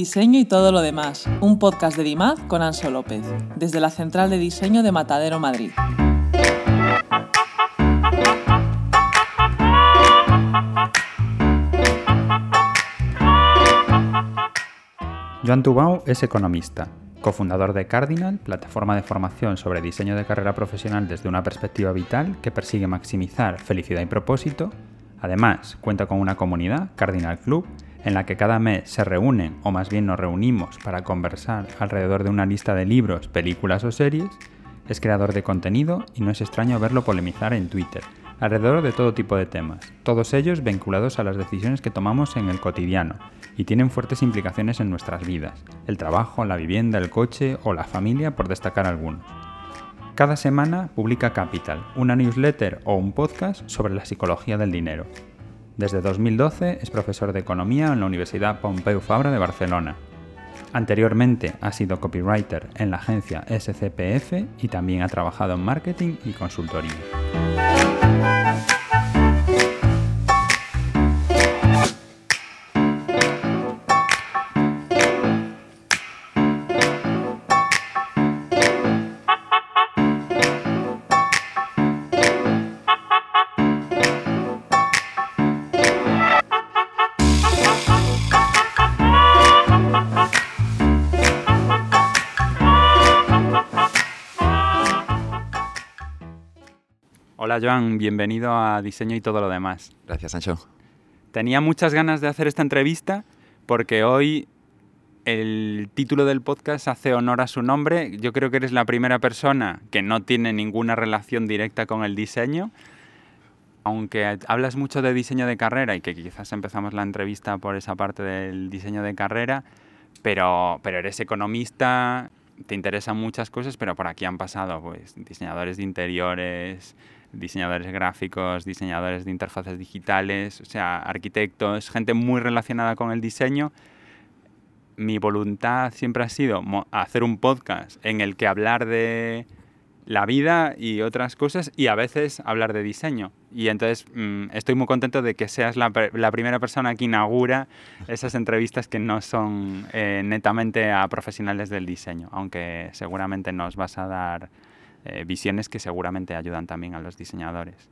Diseño y todo lo demás, un podcast de DIMAD con Anso López, desde la Central de Diseño de Matadero, Madrid. Joan Tubau es economista, cofundador de Cardinal, plataforma de formación sobre diseño de carrera profesional desde una perspectiva vital que persigue maximizar felicidad y propósito. Además, cuenta con una comunidad, Cardinal Club, en la que cada mes se reúnen, o más bien nos reunimos, para conversar alrededor de una lista de libros, películas o series, es creador de contenido y no es extraño verlo polemizar en Twitter, alrededor de todo tipo de temas, todos ellos vinculados a las decisiones que tomamos en el cotidiano y tienen fuertes implicaciones en nuestras vidas, el trabajo, la vivienda, el coche o la familia, por destacar algunos. Cada semana publica Capital, una newsletter o un podcast sobre la psicología del dinero, desde 2012 es profesor de economía en la Universidad Pompeu Fabra de Barcelona. Anteriormente ha sido copywriter en la agencia SCPF y también ha trabajado en marketing y consultoría. Hola Joan, bienvenido a Diseño y todo lo demás. Gracias, Sancho. Tenía muchas ganas de hacer esta entrevista porque hoy el título del podcast hace honor a su nombre. Yo creo que eres la primera persona que no tiene ninguna relación directa con el diseño. Aunque hablas mucho de diseño de carrera y que quizás empezamos la entrevista por esa parte del diseño de carrera, pero, pero eres economista, te interesan muchas cosas, pero por aquí han pasado pues, diseñadores de interiores, diseñadores gráficos, diseñadores de interfaces digitales, o sea, arquitectos, gente muy relacionada con el diseño. Mi voluntad siempre ha sido hacer un podcast en el que hablar de la vida y otras cosas y a veces hablar de diseño. Y entonces mm, estoy muy contento de que seas la, primera persona que inaugura esas entrevistas que no son eh, netamente a profesionales del diseño, aunque seguramente nos vas a dar eh, visiones que seguramente ayudan también a los diseñadores.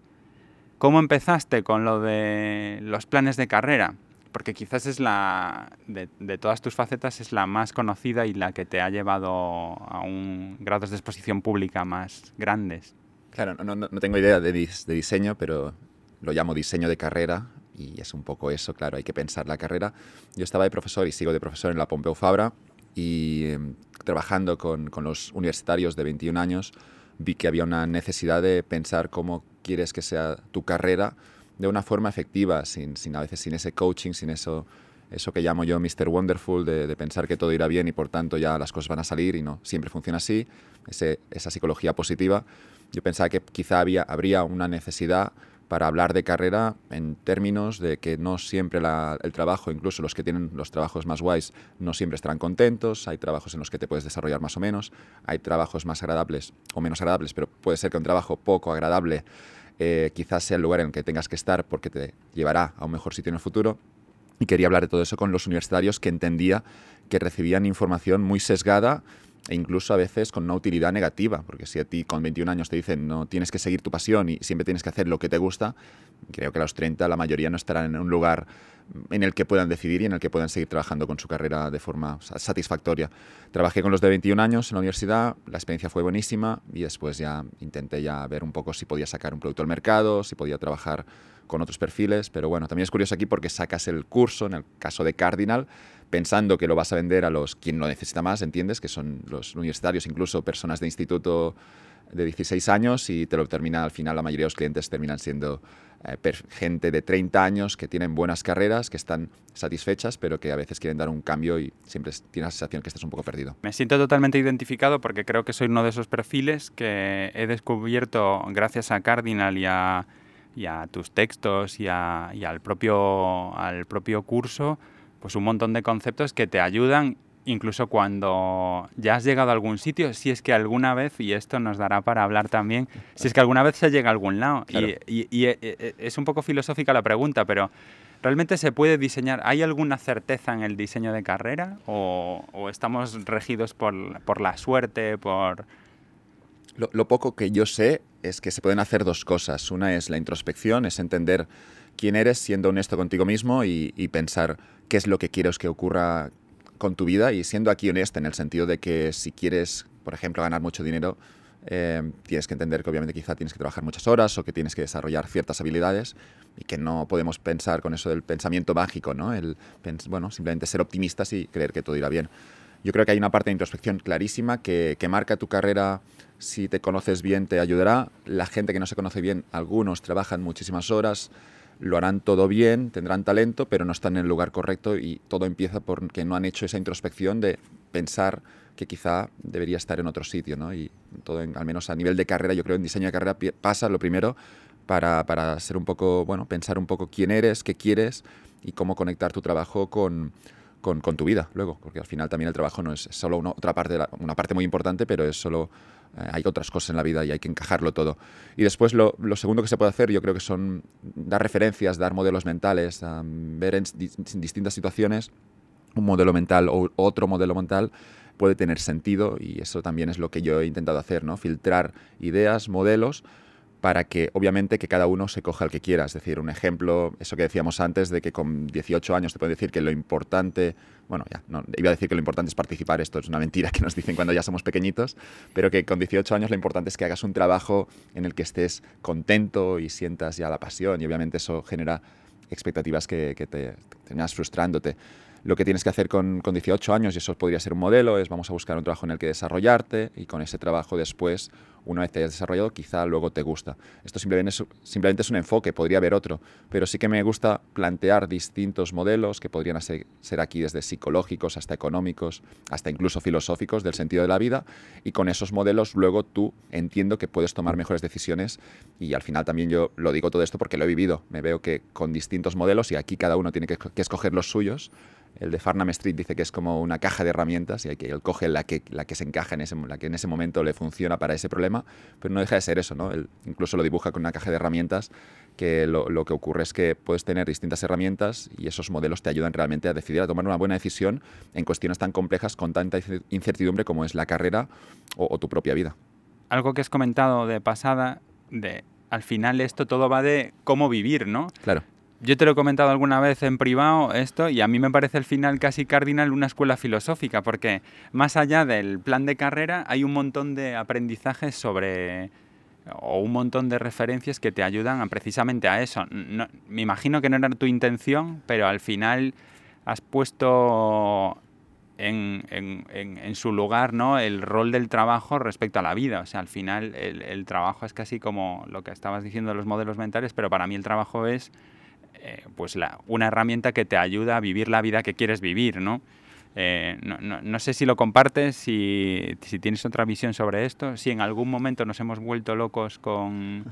¿Cómo empezaste con lo de los planes de carrera? Porque quizás es la, de, todas tus facetas, es la más conocida y la que te ha llevado a un grados de exposición pública más grandes. Claro, no, no, tengo idea de, de diseño, pero lo llamo diseño de carrera y es un poco eso, claro, hay que pensar la carrera. Yo estaba de profesor y sigo de profesor en la Pompeu Fabra y em, trabajando con, con, los universitarios de 21 años, vi que había una necesidad de pensar cómo quieres que sea tu carrera de una forma efectiva, sin, sin a veces sin ese coaching, sin eso, eso que llamo yo Mr. Wonderful, de, de, pensar que todo irá bien y por tanto ya las cosas van a salir y no, siempre funciona así, ese, esa psicología positiva. Yo pensaba que quizá había, habría una necesidad para hablar de carrera en términos de que no siempre el trabajo, incluso los que tienen los trabajos más guays, no siempre estarán contentos, hay trabajos en los que te puedes desarrollar más o menos, hay trabajos más agradables o menos agradables, pero puede ser que un trabajo poco agradable eh, quizás sea el lugar en el que tengas que estar porque te llevará a un mejor sitio en el futuro. Y quería hablar de todo eso con los universitarios que entendía que recibían información muy sesgada e incluso a veces con una utilidad negativa, porque si a ti con 21 años te dicen no tienes que seguir tu pasión y siempre tienes que hacer lo que te gusta, creo que a los 30 la mayoría no estarán en un lugar en el que puedan decidir y en el que puedan seguir trabajando con su carrera de forma satisfactoria. Trabajé con los de 21 años en la universidad, la experiencia fue buenísima y después ya intenté ya ver un poco si podía sacar un producto al mercado, si podía trabajar con otros perfiles, pero bueno, también es curioso aquí porque sacas el curso, en el caso de Cardinal, pensando que lo vas a vender a los quien lo necesita más, ¿entiendes? Que son los universitarios, incluso personas de instituto de 16 años y te lo termina al final, la mayoría de los clientes terminan siendo eh, gente de 30 años que tienen buenas carreras, que están satisfechas, pero que a veces quieren dar un cambio y siempre tienes la sensación que estás un poco perdido. Me siento totalmente identificado porque creo que soy uno de esos perfiles que he descubierto gracias a Cardinal y a, tus textos y, y al, propio, al propio curso pues un montón de conceptos que te ayudan incluso cuando ya has llegado a algún sitio, si es que alguna vez, y esto nos dará para hablar también, si es que alguna vez se llega a algún lado. Y, y, eh, eh, es un poco filosófica la pregunta, pero ¿realmente se puede diseñar? ¿Hay alguna certeza en el diseño de carrera o, estamos regidos por, por, la suerte, por... Lo, poco que yo sé es que se pueden hacer dos cosas. Una es la introspección, es entender quién eres siendo honesto contigo mismo y, y pensar qué es lo que quieres que ocurra con tu vida y siendo aquí honesta en el sentido de que si quieres, por ejemplo, ganar mucho dinero, eh, tienes que entender que obviamente quizá tienes que trabajar muchas horas o que tienes que desarrollar ciertas habilidades y que no podemos pensar con eso del pensamiento mágico, ¿no? El, bueno, simplemente ser optimistas y creer que todo irá bien. Yo creo que hay una parte de introspección clarísima que, que marca tu carrera, si te conoces bien te ayudará, la gente que no se conoce bien, algunos trabajan muchísimas horas, lo harán todo bien, tendrán talento, pero no están en el lugar correcto y todo empieza porque no han hecho esa introspección de pensar que quizá debería estar en otro sitio, ¿no? Y todo, al menos a nivel de carrera, yo creo en diseño de carrera pasa lo primero para, para ser un poco, bueno, pensar un poco quién eres, qué quieres y cómo conectar tu trabajo con, con, tu vida luego, porque al final también el trabajo no es solo otra parte, una parte muy importante, pero es solo, hay otras cosas en la vida y hay que encajarlo todo. Y después lo, segundo que se puede hacer yo creo que son dar referencias, dar modelos mentales, ver en distintas situaciones un modelo mental o otro modelo mental puede tener sentido y eso también es lo que yo he intentado hacer, ¿no? Filtrar ideas, modelos para que obviamente que cada uno se coja el que quiera. Es decir, un ejemplo, eso que decíamos antes de que con 18 años te pueden decir que lo importante, bueno, ya, no, iba a decir que lo importante es participar, esto es una mentira que nos dicen cuando ya somos pequeñitos, pero que con 18 años lo importante es que hagas un trabajo en el que estés contento y sientas ya la pasión y obviamente eso genera expectativas que, que te terminas frustrándote lo que tienes que hacer con, con, 18 años, y eso podría ser un modelo, es vamos a buscar un trabajo en el que desarrollarte y con ese trabajo después, una vez te hayas desarrollado, quizá luego te gusta. Esto simplemente es, simplemente es un enfoque, podría haber otro, pero sí que me gusta plantear distintos modelos que podrían ser, aquí desde psicológicos hasta económicos, hasta incluso filosóficos del sentido de la vida, y con esos modelos luego tú entiendo que puedes tomar mejores decisiones y al final también yo lo digo todo esto porque lo he vivido, me veo que con distintos modelos y aquí cada uno tiene que escoger los suyos, el de Farnham Street dice que es como una caja de herramientas y que él coge la que, la que se encaja en ese, la que en ese momento le funciona para ese problema, pero no deja de ser eso, ¿no? Él incluso lo dibuja con una caja de herramientas que lo, lo, que ocurre es que puedes tener distintas herramientas y esos modelos te ayudan realmente a decidir, a tomar una buena decisión en cuestiones tan complejas con tanta incertidumbre como es la carrera o, o tu propia vida. Algo que has comentado de pasada, de al final esto todo va de cómo vivir, ¿no? Claro. Yo te lo he comentado alguna vez en privado esto y a mí me parece el final casi cardinal una escuela filosófica porque más allá del plan de carrera hay un montón de aprendizajes sobre o un montón de referencias que te ayudan a, precisamente a eso. me imagino que no era tu intención, pero al final has puesto en, en, en, su lugar ¿no? el rol del trabajo respecto a la vida. O sea, al final el, el trabajo es casi como lo que estabas diciendo de los modelos mentales, pero para mí el trabajo es eh, pues la, una herramienta que te ayuda a vivir la vida que quieres vivir, ¿no? Eh, no, no, no, sé si lo compartes, si, si, tienes otra visión sobre esto, si en algún momento nos hemos vuelto locos con,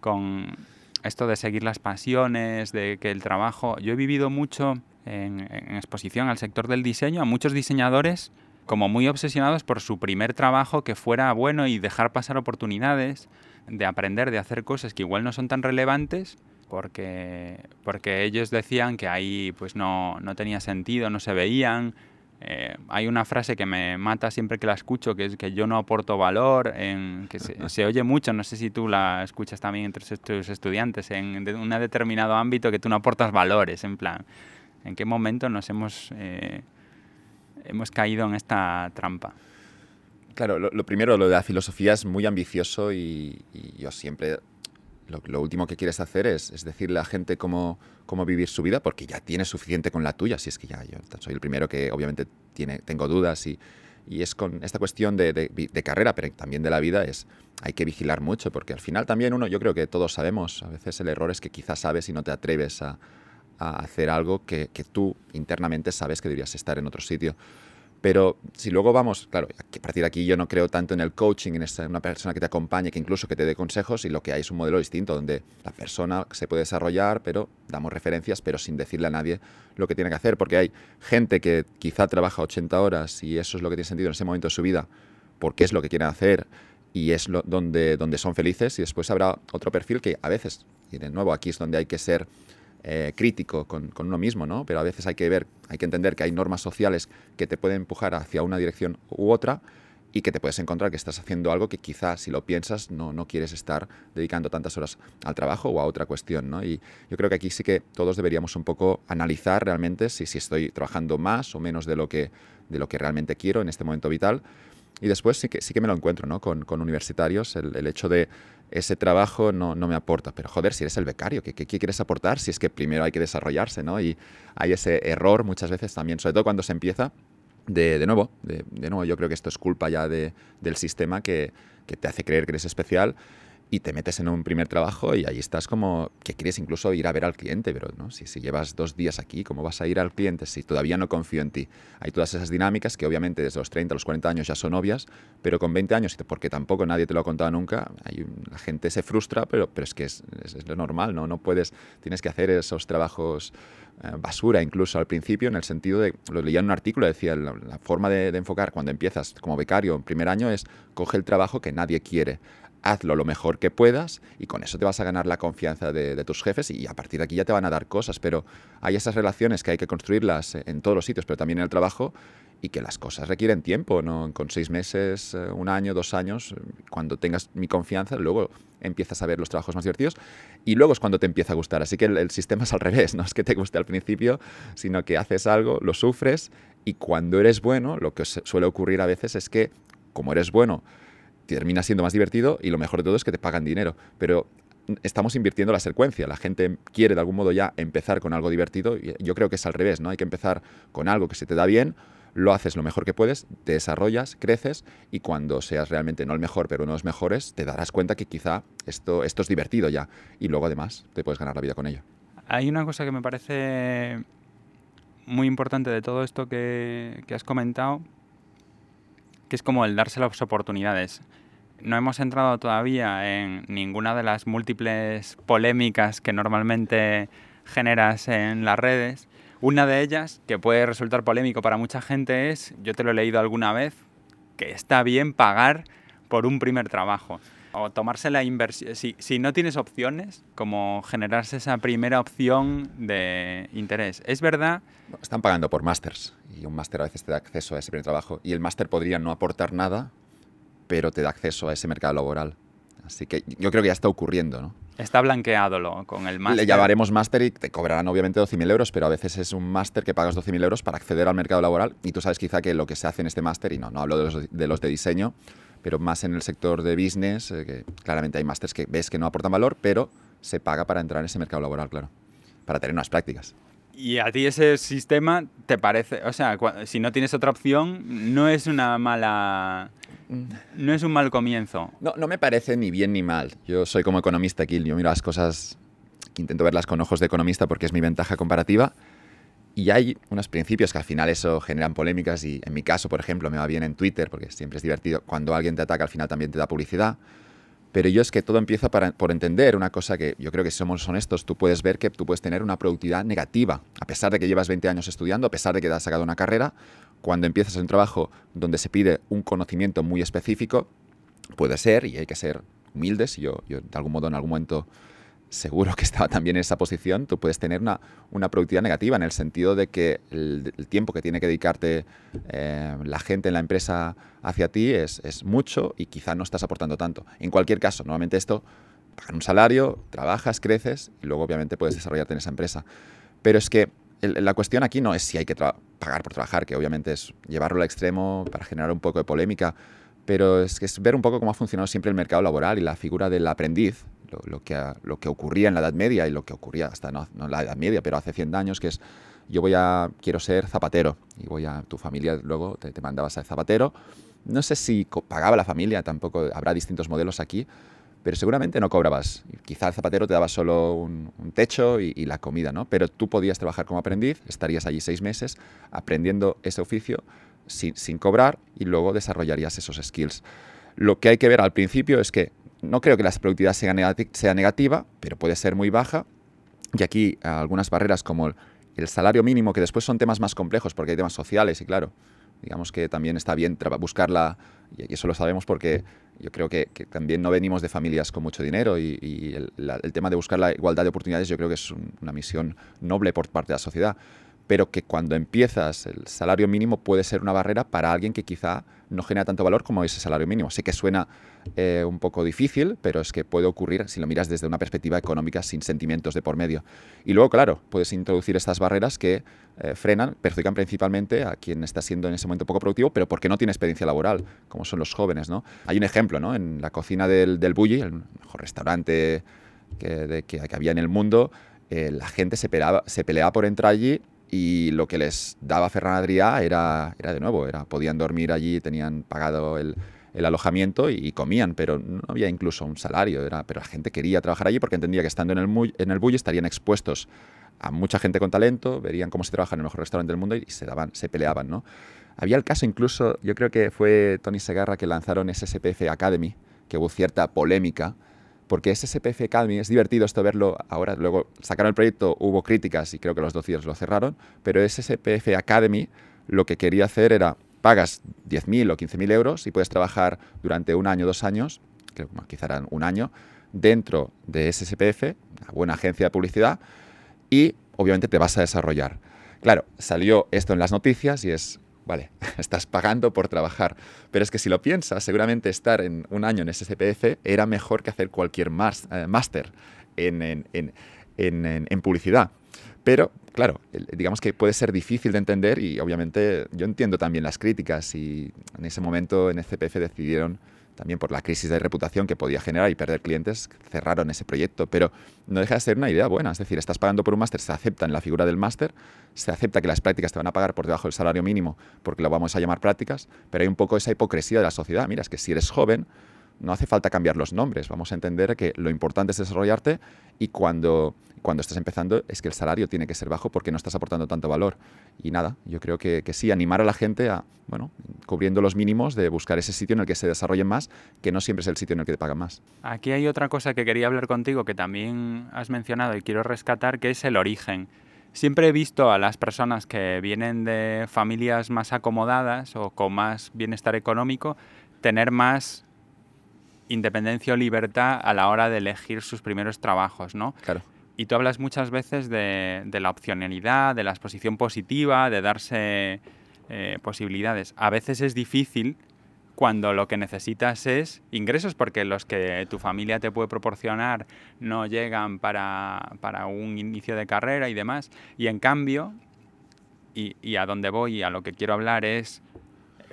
con esto de seguir las pasiones, de que el trabajo... Yo he vivido mucho en, en, exposición al sector del diseño, a muchos diseñadores como muy obsesionados por su primer trabajo que fuera bueno y dejar pasar oportunidades, de aprender, de hacer cosas que igual no son tan relevantes, porque, porque ellos decían que ahí pues no, no tenía sentido, no se veían. Eh, hay una frase que me mata siempre que la escucho, que es que yo no aporto valor, en, que se, se oye mucho, no sé si tú la escuchas también entre tus estudiantes, en de un determinado ámbito que tú no aportas valores, en plan, ¿en qué momento nos hemos, eh, hemos caído en esta trampa? Claro, lo, lo, primero, lo de la filosofía es muy ambicioso y, y yo siempre lo, último que quieres hacer es, es, decirle a la gente cómo, cómo vivir su vida, porque ya tienes suficiente con la tuya, si es que ya yo soy el primero que obviamente tiene, tengo dudas y, y es con esta cuestión de, de, carrera, pero también de la vida, es hay que vigilar mucho, porque al final también uno, yo creo que todos sabemos, a veces el error es que quizás sabes y no te atreves a, a hacer algo que, que, tú internamente sabes que deberías estar en otro sitio. Pero si luego vamos, claro, a partir de aquí yo no creo tanto en el coaching, en una persona que te acompañe, que incluso que te dé consejos, y lo que hay es un modelo distinto, donde la persona se puede desarrollar, pero damos referencias, pero sin decirle a nadie lo que tiene que hacer, porque hay gente que quizá trabaja 80 horas y eso es lo que tiene sentido en ese momento de su vida, porque es lo que quieren hacer y es donde, donde son felices, y después habrá otro perfil que a veces, y de nuevo aquí es donde hay que ser eh, crítico con, con, uno mismo, ¿no? Pero a veces hay que ver, hay que entender que hay normas sociales que te pueden empujar hacia una dirección u otra y que te puedes encontrar que estás haciendo algo que quizás, si lo piensas, no, no quieres estar dedicando tantas horas al trabajo o a otra cuestión. ¿no? Y yo creo que aquí sí que todos deberíamos un poco analizar realmente si, si estoy trabajando más o menos de lo, que, de lo que realmente quiero en este momento vital. Y después sí que, sí que me lo encuentro ¿no? con, con universitarios, el, el, hecho de ese trabajo no, no, me aporta, pero joder, si eres el becario, ¿qué, ¿qué, quieres aportar? Si es que primero hay que desarrollarse, ¿no? Y hay ese error muchas veces también, sobre todo cuando se empieza, de, de nuevo, de, de, nuevo, yo creo que esto es culpa ya de, del sistema que, que, te hace creer que eres especial y te metes en un primer trabajo y ahí estás como que quieres incluso ir a ver al cliente, pero ¿no? si, llevas dos días aquí, ¿cómo vas a ir al cliente si todavía no confío en ti? Hay todas esas dinámicas que obviamente desde los 30 a los 40 años ya son obvias, pero con 20 años, porque tampoco nadie te lo ha contado nunca, hay, la gente se frustra, pero, pero es que es, es, lo normal, ¿no? No puedes, tienes que hacer esos trabajos eh, basura incluso al principio, en el sentido de, lo leía en un artículo, decía, la, forma de, enfocar cuando empiezas como becario en primer año es coge el trabajo que nadie quiere, hazlo lo mejor que puedas y con eso te vas a ganar la confianza de, tus jefes y a partir de aquí ya te van a dar cosas, pero hay esas relaciones que hay que construirlas en todos los sitios, pero también en el trabajo y que las cosas requieren tiempo, ¿no? Con seis meses, eh, un año, dos años, cuando tengas mi confianza, luego empiezas a ver los trabajos más divertidos y luego es cuando te empieza a gustar. Así que el sistema es al revés, no es que te guste al principio, sino que haces algo, lo sufres y cuando eres bueno, lo que suele ocurrir a veces es que como eres bueno, termina siendo más divertido y lo mejor de todo es que te pagan dinero. Pero estamos invirtiendo la secuencia. La gente quiere de algún modo ya empezar con algo divertido y yo creo que es al revés, ¿no? Hay que empezar con algo que se te da bien, lo haces lo mejor que puedes, te desarrollas, creces y cuando seas realmente no el mejor, pero uno de los mejores, te darás cuenta que quizá esto, esto es divertido ya y luego además te puedes ganar la vida con ello. Hay una cosa que me parece muy importante de todo esto que, que has comentado, es como el darse las oportunidades. No hemos entrado todavía en ninguna de las múltiples polémicas que normalmente generas en las redes. Una de ellas, que puede resultar polémico para mucha gente, es, yo te lo he leído alguna vez, que está bien pagar por un primer trabajo. O tomarse la inversión. Si, si no tienes opciones, como generarse esa primera opción de interés. Es verdad. Están pagando por másters y un máster a veces te da acceso a ese primer trabajo. Y el máster podría no aportar nada, pero te da acceso a ese mercado laboral. Así que yo creo que ya está ocurriendo, ¿no? Está blanqueado lo, con el máster. Le llamaremos máster y te cobrarán obviamente 12.000 euros, pero a veces es un máster que pagas 12.000 euros para acceder al mercado laboral y tú sabes quizá que lo que se hace en este máster, y no, no hablo de los de, los de diseño, pero más en el sector de business, eh, que claramente hay másters que ves que no aportan valor, pero se paga para entrar en ese mercado laboral, claro, para tener unas prácticas. ¿Y a ti ese sistema te parece, o sea, si no tienes otra opción, no es una mala... No es un mal comienzo. No, no me parece ni bien ni mal. Yo soy como economista aquí, yo miro las cosas, intento verlas con ojos de economista porque es mi ventaja comparativa. Y hay unos principios que al final eso generan polémicas y en mi caso, por ejemplo, me va bien en Twitter porque siempre es divertido. Cuando alguien te ataca al final también te da publicidad. Pero yo es que todo empieza para, por entender una cosa que yo creo que si somos honestos, tú puedes ver que tú puedes tener una productividad negativa. A pesar de que llevas 20 años estudiando, a pesar de que te has sacado una carrera, cuando empiezas un trabajo donde se pide un conocimiento muy específico, puede ser, y hay que ser humildes, y yo, yo de algún modo en algún momento seguro que estaba también en esa posición, tú puedes tener una, una productividad negativa en el sentido de que el, tiempo que tiene que dedicarte eh, la gente en la empresa hacia ti es, es, mucho y quizá no estás aportando tanto. En cualquier caso, normalmente esto, pagan un salario, trabajas, creces y luego obviamente puedes desarrollarte en esa empresa. Pero es que la cuestión aquí no es si hay que pagar por trabajar, que obviamente es llevarlo al extremo para generar un poco de polémica, pero es que es ver un poco cómo ha funcionado siempre el mercado laboral y la figura del aprendiz, lo, que, lo que ocurría en la Edad Media y lo que ocurría hasta no, la Edad Media, pero hace 100 años, que es yo voy a, quiero ser zapatero y voy a, tu familia luego te, te mandabas a zapatero. No sé si pagaba la familia, tampoco habrá distintos modelos aquí, pero seguramente no cobrabas. Quizá el zapatero te daba solo un, un techo y, y, la comida, ¿no? Pero tú podías trabajar como aprendiz, estarías allí seis meses aprendiendo ese oficio sin, sin cobrar y luego desarrollarías esos skills. Lo que hay que ver al principio es que no creo que la productividad sea, negati negativa, pero puede ser muy baja. Y aquí algunas barreras como el salario mínimo, que después son temas más complejos porque hay temas sociales y claro, digamos que también está bien buscarla, y eso lo sabemos porque yo creo que, también no venimos de familias con mucho dinero y, el, tema de buscar la igualdad de oportunidades yo creo que es una misión noble por parte de la sociedad pero que cuando empiezas el salario mínimo puede ser una barrera para alguien que quizá no genera tanto valor como ese salario mínimo. Sé que suena eh, un poco difícil, pero es que puede ocurrir si lo miras desde una perspectiva económica sin sentimientos de por medio. Y luego, claro, puedes introducir estas barreras que eh, frenan, perjudican principalmente a quien está siendo en ese momento poco productivo, pero porque no tiene experiencia laboral, como son los jóvenes. ¿no? Hay un ejemplo ¿no? en la cocina del, del Bulli, el mejor restaurante que, que, había en el mundo, eh, la gente se peleaba, se peleaba por entrar allí y lo que les daba Ferran Adrià era, era de nuevo, era, podían dormir allí, tenían pagado el, alojamiento y, comían, pero no había incluso un salario, era, pero la gente quería trabajar allí porque entendía que estando en el, en el estarían expuestos a mucha gente con talento, verían cómo se trabaja en el mejor restaurante del mundo y se, daban, se peleaban, ¿no? Había el caso incluso, yo creo que fue Tony Segarra que lanzaron SSPF Academy, que hubo cierta polémica, porque SSPF Academy es divertido esto verlo ahora, luego sacaron el proyecto, hubo críticas y creo que los días lo cerraron, pero SSPF Academy lo que quería hacer era pagas 10.000 o 15.000 euros y puedes trabajar durante un año, dos años, que quizá eran un año, dentro de SSPF, una buena agencia de publicidad, y obviamente te vas a desarrollar. Claro, salió esto en las noticias y es vale, estás pagando por trabajar. Pero es que si lo piensas, seguramente estar en un año en SCPF era mejor que hacer cualquier eh, máster en, en, publicidad. Pero, claro, digamos que puede ser difícil de entender y obviamente yo entiendo también las críticas y en ese momento en SCPF decidieron también por la crisis de reputación que podía generar y perder clientes, cerraron ese proyecto. Pero no deja de ser una idea buena. Es decir, estás pagando por un máster, se acepta en la figura del máster, se acepta que las prácticas te van a pagar por debajo del salario mínimo porque lo vamos a llamar prácticas, pero hay un poco esa hipocresía de la sociedad. Mira, es que si eres joven, no hace falta cambiar los nombres. Vamos a entender que lo importante es desarrollarte y cuando, cuando estás empezando es que el salario tiene que ser bajo porque no estás aportando tanto valor. Y nada, yo creo que, que, sí, animar a la gente a, bueno, cubriendo los mínimos de buscar ese sitio en el que se desarrollen más, que no siempre es el sitio en el que te pagan más. Aquí hay otra cosa que quería hablar contigo que también has mencionado y quiero rescatar, que es el origen. Siempre he visto a las personas que vienen de familias más acomodadas o con más bienestar económico tener más independencia o libertad a la hora de elegir sus primeros trabajos, ¿no? Claro. Y tú hablas muchas veces de, la opcionalidad, de la exposición positiva, de darse eh, posibilidades. A veces es difícil cuando lo que necesitas es ingresos, porque los que tu familia te puede proporcionar no llegan para, un inicio de carrera y demás. Y en cambio, y, a dónde voy y a lo que quiero hablar es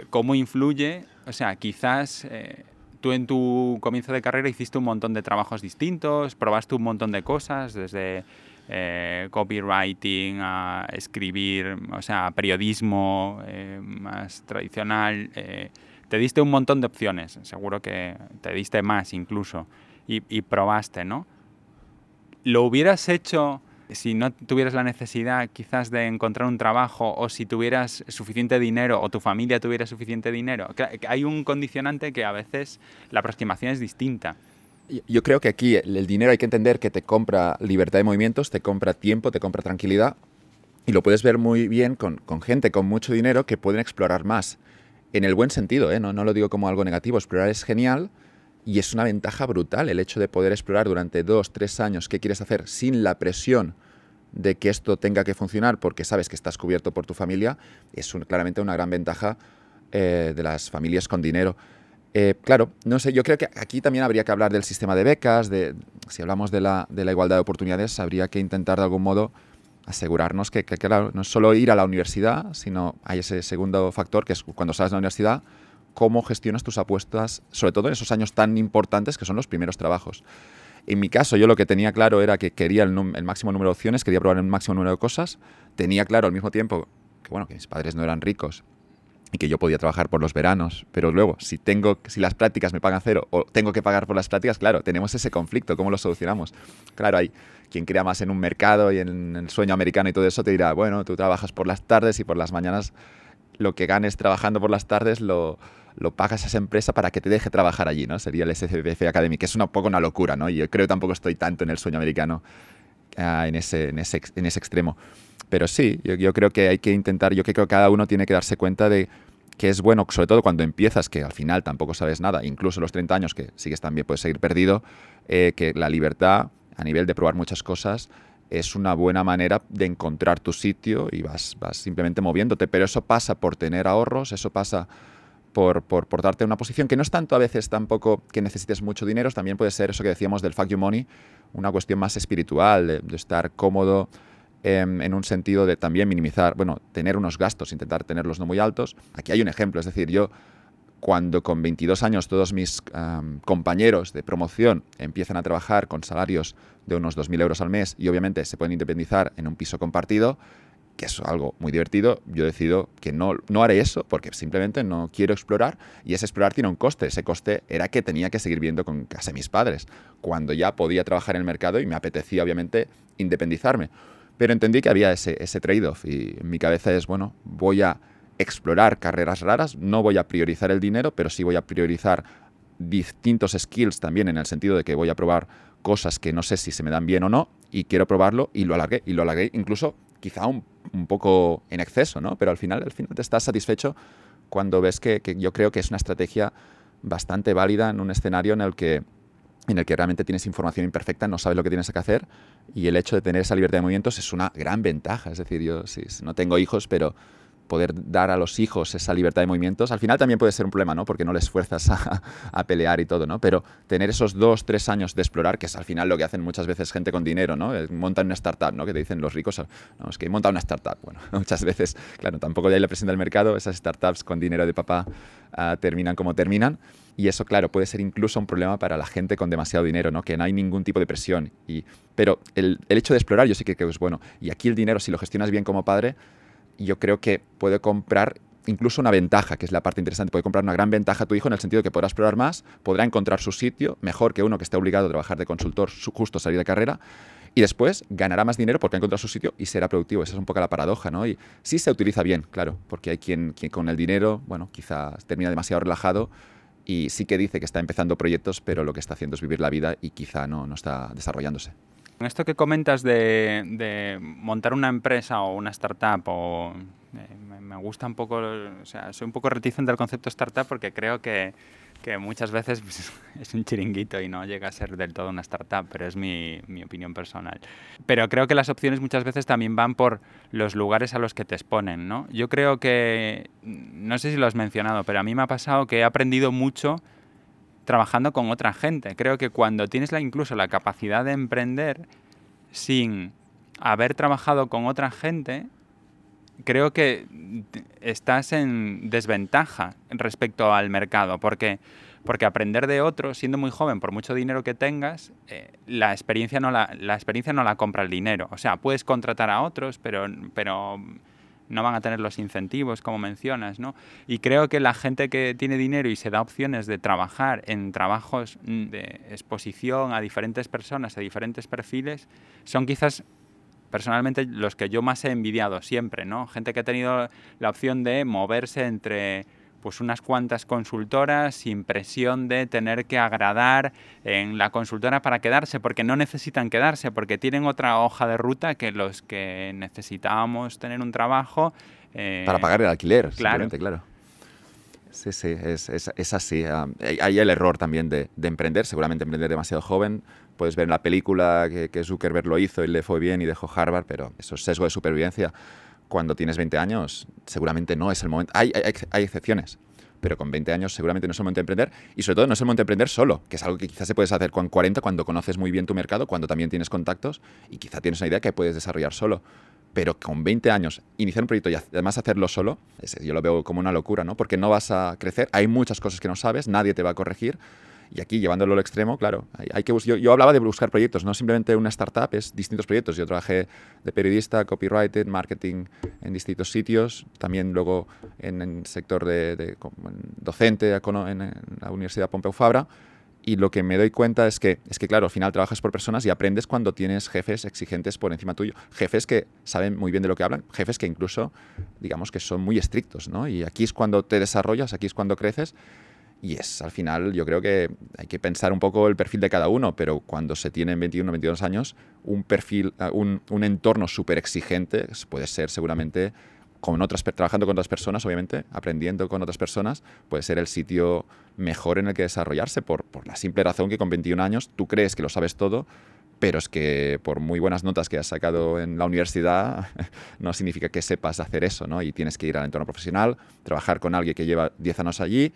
cómo influye, o sea, quizás eh, tú en tu comienzo de carrera hiciste un montón de trabajos distintos, probaste un montón de cosas, desde eh, copywriting a escribir, o sea, periodismo eh, más tradicional. Eh, te diste un montón de opciones, seguro que te diste más incluso, y, y probaste, ¿no? ¿Lo hubieras hecho si no tuvieras la necesidad quizás de encontrar un trabajo o si tuvieras suficiente dinero o tu familia tuviera suficiente dinero. Hay un condicionante que a veces la aproximación es distinta. Yo creo que aquí el dinero hay que entender que te compra libertad de movimientos, te compra tiempo, te compra tranquilidad y lo puedes ver muy bien con, gente con mucho dinero que pueden explorar más. En el buen sentido, ¿eh? no, no lo digo como algo negativo, explorar es genial, y es una ventaja brutal el hecho de poder explorar durante dos, tres años qué quieres hacer sin la presión de que esto tenga que funcionar porque sabes que estás cubierto por tu familia, es claramente una gran ventaja eh, de las familias con dinero. Eh, claro, no sé, yo creo que aquí también habría que hablar del sistema de becas, de, si hablamos de la, de la igualdad de oportunidades, habría que intentar de algún modo asegurarnos que, que, no es solo ir a la universidad, sino hay ese segundo factor que es cuando sales de la universidad, cómo gestionas tus apuestas, sobre todo en esos años tan importantes que son los primeros trabajos. En mi caso, yo lo que tenía claro era que quería el, máximo número de opciones, quería probar el máximo número de cosas. Tenía claro al mismo tiempo que, bueno, que mis padres no eran ricos y que yo podía trabajar por los veranos, pero luego, si, tengo, si las prácticas me pagan cero o tengo que pagar por las prácticas, claro, tenemos ese conflicto, ¿cómo lo solucionamos? Claro, hay quien crea más en un mercado y en el sueño americano y todo eso, te dirá, bueno, tú trabajas por las tardes y por las mañanas lo que ganes trabajando por las tardes lo, lo pagas a esa empresa para que te deje trabajar allí, ¿no? Sería el SCBF Academy, que es un poco una locura, ¿no? Yo creo que tampoco estoy tanto en el sueño americano ah, en, ese, en, ese, en ese extremo. Pero sí, yo, creo que hay que intentar, yo creo que cada uno tiene que darse cuenta de que es bueno, sobre todo cuando empiezas, que al final tampoco sabes nada, incluso los 30 años, que sigues también, puedes seguir perdido, eh, que la libertad a nivel de probar muchas cosas es una buena manera de encontrar tu sitio y vas, vas simplemente moviéndote, pero eso pasa por tener ahorros, eso pasa por, por, por, darte una posición que no es tanto a veces tampoco que necesites mucho dinero, también puede ser eso que decíamos del fuck you money, una cuestión más espiritual, de, de estar cómodo, en un sentido de también minimizar, bueno, tener unos gastos, intentar tenerlos no muy altos. Aquí hay un ejemplo, es decir, yo cuando con 22 años todos mis compañeros de promoción empiezan a trabajar con salarios de unos 2.000 euros al mes y obviamente se pueden independizar en un piso compartido, que es algo muy divertido, yo decido que no, no haré eso porque simplemente no quiero explorar y ese explorar tiene un coste. Ese coste era que tenía que seguir viendo con casa mis padres, cuando ya podía trabajar en el mercado y me apetecía obviamente independizarme. Pero entendí que había ese, ese trade-off y mi cabeza es, bueno, voy a explorar carreras raras, no voy a priorizar el dinero, pero sí voy a priorizar distintos skills también en el sentido de que voy a probar cosas que no sé si se me dan bien o no y quiero probarlo y lo alargué y lo alargué incluso quizá un, poco en exceso, ¿no? Pero al final, al final te estás satisfecho cuando ves que, que yo creo que es una estrategia bastante válida en un escenario en el que en el que realmente tienes información imperfecta, no sabes lo que tienes que hacer y el hecho de tener esa libertad de movimientos es una gran ventaja. Es decir, yo sí, no tengo hijos, pero poder dar a los hijos esa libertad de movimientos, al final también puede ser un problema, ¿no? Porque no les fuerzas a, a, pelear y todo, ¿no? Pero tener esos dos, tres años de explorar, que es al final lo que hacen muchas veces gente con dinero, ¿no? Montan una startup, ¿no? Que te dicen los ricos, no, es que monta una startup. Bueno, muchas veces, claro, tampoco ya hay la presión del mercado, esas startups con dinero de papá uh, terminan como terminan. Y eso, claro, puede ser incluso un problema para la gente con demasiado dinero, ¿no? Que no hay ningún tipo de presión. Y, pero el, el hecho de explorar yo sí que creo que es bueno. Y aquí el dinero, si lo gestionas bien como padre, yo creo que puede comprar incluso una ventaja, que es la parte interesante. Puede comprar una gran ventaja a tu hijo en el sentido de que podrá explorar más, podrá encontrar su sitio mejor que uno que esté obligado a trabajar de consultor justo salir de carrera. Y después ganará más dinero porque ha encontrado su sitio y será productivo. Esa es un poco la paradoja, ¿no? Y sí se utiliza bien, claro, porque hay quien, quien con el dinero, bueno, quizás termina demasiado relajado y sí que dice que está empezando proyectos, pero lo que está haciendo es vivir la vida y quizá no, no está desarrollándose. Esto que comentas de, de, montar una empresa o una startup, o, eh, me gusta un poco, o sea, soy un poco reticente al concepto startup porque creo que, que muchas veces pues, es un chiringuito y no llega a ser del todo una startup, pero es mi, mi, opinión personal. Pero creo que las opciones muchas veces también van por los lugares a los que te exponen, ¿no? Yo creo que, no sé si lo has mencionado, pero a mí me ha pasado que he aprendido mucho trabajando con otra gente. Creo que cuando tienes la, incluso la capacidad de emprender sin haber trabajado con otra gente, creo que estás en desventaja respecto al mercado, porque, porque aprender de otro, siendo muy joven, por mucho dinero que tengas, eh, la, experiencia no la, la experiencia no la compra el dinero. O sea, puedes contratar a otros, pero, pero no van a tener los incentivos, como mencionas, ¿no? Y creo que la gente que tiene dinero y se da opciones de trabajar en trabajos de exposición a diferentes personas, a diferentes perfiles, son quizás personalmente los que yo más he envidiado siempre, ¿no? Gente que ha tenido la opción de moverse entre pues unas cuantas consultoras sin presión de tener que agradar en la consultora para quedarse, porque no necesitan quedarse, porque tienen otra hoja de ruta que los que necesitábamos tener un trabajo. Eh, para pagar el alquiler, claro. claro. Sí, sí, es, es, es así. Um, hay el error también de, de, emprender, seguramente emprender demasiado joven. Puedes ver en la película que, que Zuckerberg lo hizo y le fue bien y dejó Harvard, pero eso es sesgo de supervivencia cuando tienes 20 años, seguramente no es el momento. Hay, hay, excepciones, pero con 20 años seguramente no es el momento de emprender y sobre todo no es el momento de emprender solo, que es algo que quizás se puedes hacer con 40 cuando conoces muy bien tu mercado, cuando también tienes contactos y quizá tienes una idea que puedes desarrollar solo. Pero con 20 años iniciar un proyecto y además hacerlo solo, yo lo veo como una locura, ¿no? Porque no vas a crecer, hay muchas cosas que no sabes, nadie te va a corregir y aquí, llevándolo al extremo, claro, hay, que yo, yo, hablaba de buscar proyectos, no simplemente una startup, es distintos proyectos. Yo trabajé de periodista, copywriter, marketing en distintos sitios, también luego en el sector de, de docente en, en la Universidad Pompeu Fabra y lo que me doy cuenta es que, es que, claro, al final trabajas por personas y aprendes cuando tienes jefes exigentes por encima tuyo. Jefes que saben muy bien de lo que hablan, jefes que incluso, digamos, que son muy estrictos, ¿no? Y aquí es cuando te desarrollas, aquí es cuando creces y es, al final, yo creo que hay que pensar un poco el perfil de cada uno, pero cuando se tienen 21 o 22 años, un perfil, un, un entorno súper exigente puede ser seguramente con otras, trabajando con otras personas, obviamente, aprendiendo con otras personas, puede ser el sitio mejor en el que desarrollarse, por, por la simple razón que con 21 años tú crees que lo sabes todo, pero es que por muy buenas notas que has sacado en la universidad, no significa que sepas hacer eso, ¿no? Y tienes que ir al entorno profesional, trabajar con alguien que lleva 10 años allí,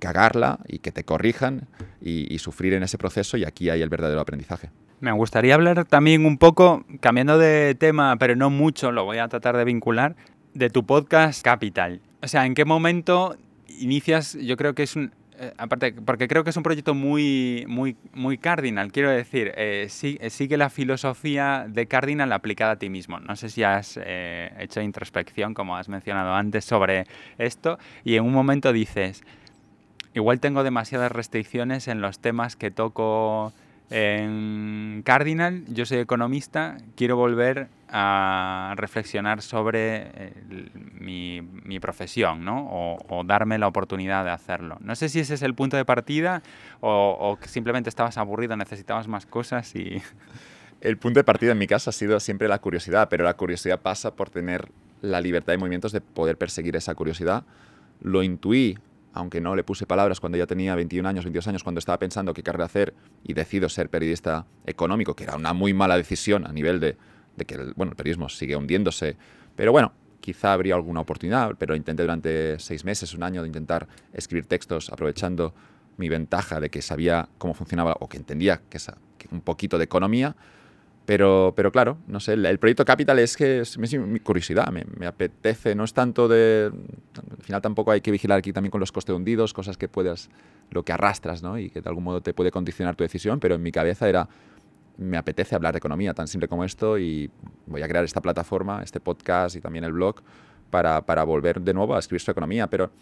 cagarla y que te corrijan y, sufrir en ese proceso y aquí hay el verdadero aprendizaje. Me gustaría hablar también un poco, cambiando de tema, pero no mucho, lo voy a tratar de vincular, de tu podcast Capital. O sea, ¿en qué momento inicias? Yo creo que es un, eh, aparte, porque creo que es un proyecto muy, muy, muy cardinal, quiero decir, eh, eh, sigue la filosofía de cardinal aplicada a ti mismo. No sé si has hecho introspección, como has mencionado antes, sobre esto, y en un momento dices, igual tengo demasiadas restricciones en los temas que toco en Cardinal, yo soy economista, quiero volver a reflexionar sobre mi, profesión, ¿no? O, darme la oportunidad de hacerlo. No sé si ese es el punto de partida o, que simplemente estabas aburrido, necesitabas más cosas y... El punto de partida en mi caso ha sido siempre la curiosidad, pero la curiosidad pasa por tener la libertad de movimientos de poder perseguir esa curiosidad. Lo intuí aunque no le puse palabras cuando ya tenía 21 años, 22 años, cuando estaba pensando qué carrera hacer y decido ser periodista económico, que era una muy mala decisión a nivel de, que el, bueno, el periodismo sigue hundiéndose. Pero bueno, quizá habría alguna oportunidad, pero intenté durante seis meses, un año, de intentar escribir textos aprovechando mi ventaja de que sabía cómo funcionaba o que entendía que, que un poquito de economía pero, pero claro, no sé, el, proyecto Capital es que es, mi curiosidad, me, apetece, no es tanto de... Al final tampoco hay que vigilar aquí también con los costes hundidos, cosas que puedas, lo que arrastras, ¿no? Y que de algún modo te puede condicionar tu decisión, pero en mi cabeza era, me apetece hablar de economía, tan simple como esto, y voy a crear esta plataforma, este podcast y también el blog para, para volver de nuevo a escribir su economía, pero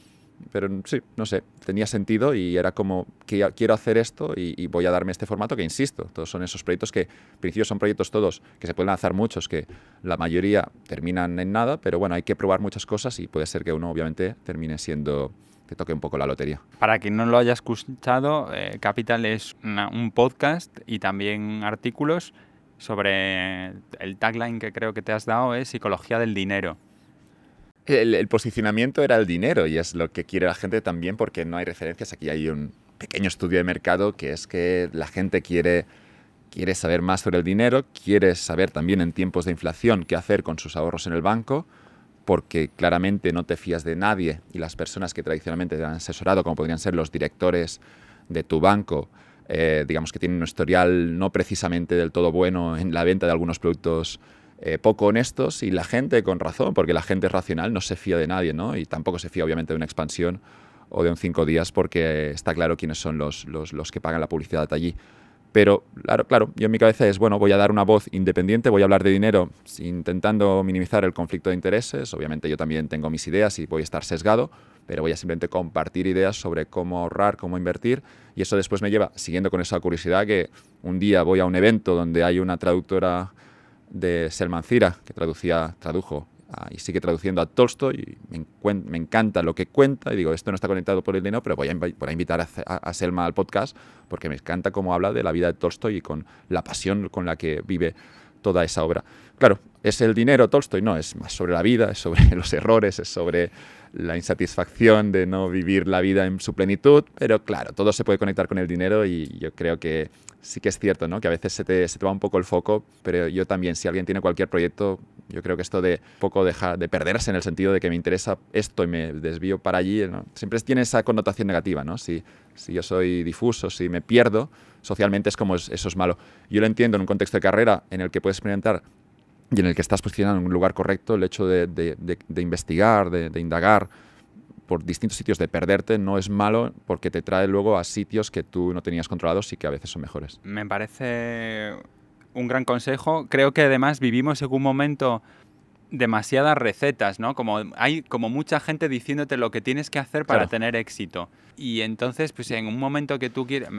pero sí, no sé, tenía sentido y era como, quiero hacer esto y, voy a darme este formato que, insisto, todos son esos proyectos que, en principio, son proyectos todos que se pueden lanzar muchos, que la mayoría terminan en nada, pero bueno, hay que probar muchas cosas y puede ser que uno, obviamente, termine siendo que toque un poco la lotería. Para quien no lo haya escuchado, eh, Capital es un podcast y también artículos sobre el tagline que creo que te has dado es psicología del dinero el, posicionamiento era el dinero y es lo que quiere la gente también porque no hay referencias. Aquí hay un pequeño estudio de mercado que es que la gente quiere, quiere saber más sobre el dinero, quiere saber también en tiempos de inflación qué hacer con sus ahorros en el banco porque claramente no te fías de nadie y las personas que tradicionalmente te han asesorado, como podrían ser los directores de tu banco, eh, digamos que tienen un historial no precisamente del todo bueno en la venta de algunos productos eh, poco honestos y la gente con razón, porque la gente racional no se fía de nadie, ¿no? Y tampoco se fía obviamente de una expansión o de un cinco días porque está claro quiénes son los, los, los que pagan la publicidad allí. Pero claro, claro, yo en mi cabeza es, bueno, voy a dar una voz independiente, voy a hablar de dinero intentando minimizar el conflicto de intereses. Obviamente yo también tengo mis ideas y voy a estar sesgado, pero voy a simplemente compartir ideas sobre cómo ahorrar, cómo invertir. Y eso después me lleva, siguiendo con esa curiosidad, que un día voy a un evento donde hay una traductora de Selman Cira, que traducía, tradujo y sigue traduciendo a Tolstoy. Me, encanta lo que cuenta y digo, esto no está conectado por el dinero, pero voy a, invitar a, Selma al podcast porque me encanta cómo habla de la vida de Tolstoy y con la pasión con la que vive toda esa obra. Claro, ¿es el dinero Tolstoy? No, es más sobre la vida, es sobre los errores, es sobre la insatisfacción de no vivir la vida en su plenitud, pero claro, todo se puede conectar con el dinero y yo creo que sí que es cierto, ¿no? Que a veces se te, se te va un poco el foco, pero yo también, si alguien tiene cualquier proyecto, yo creo que esto de poco dejar de perderse en el sentido de que me interesa esto y me desvío para allí, siempre tiene esa connotación negativa, ¿no? Si, si yo soy difuso, si me pierdo, socialmente es como eso es malo. Yo lo entiendo en un contexto de carrera en el que puedes experimentar y en el que estás posicionado en un lugar correcto, el hecho de, de, de, investigar, de, indagar por distintos sitios, de perderte, no es malo porque te trae luego a sitios que tú no tenías controlados y que a veces son mejores. Me parece un gran consejo. Creo que además vivimos en un momento demasiadas recetas, ¿no? Como hay como mucha gente diciéndote lo que tienes que hacer para tener éxito. Y entonces, pues en un momento que tú quieres,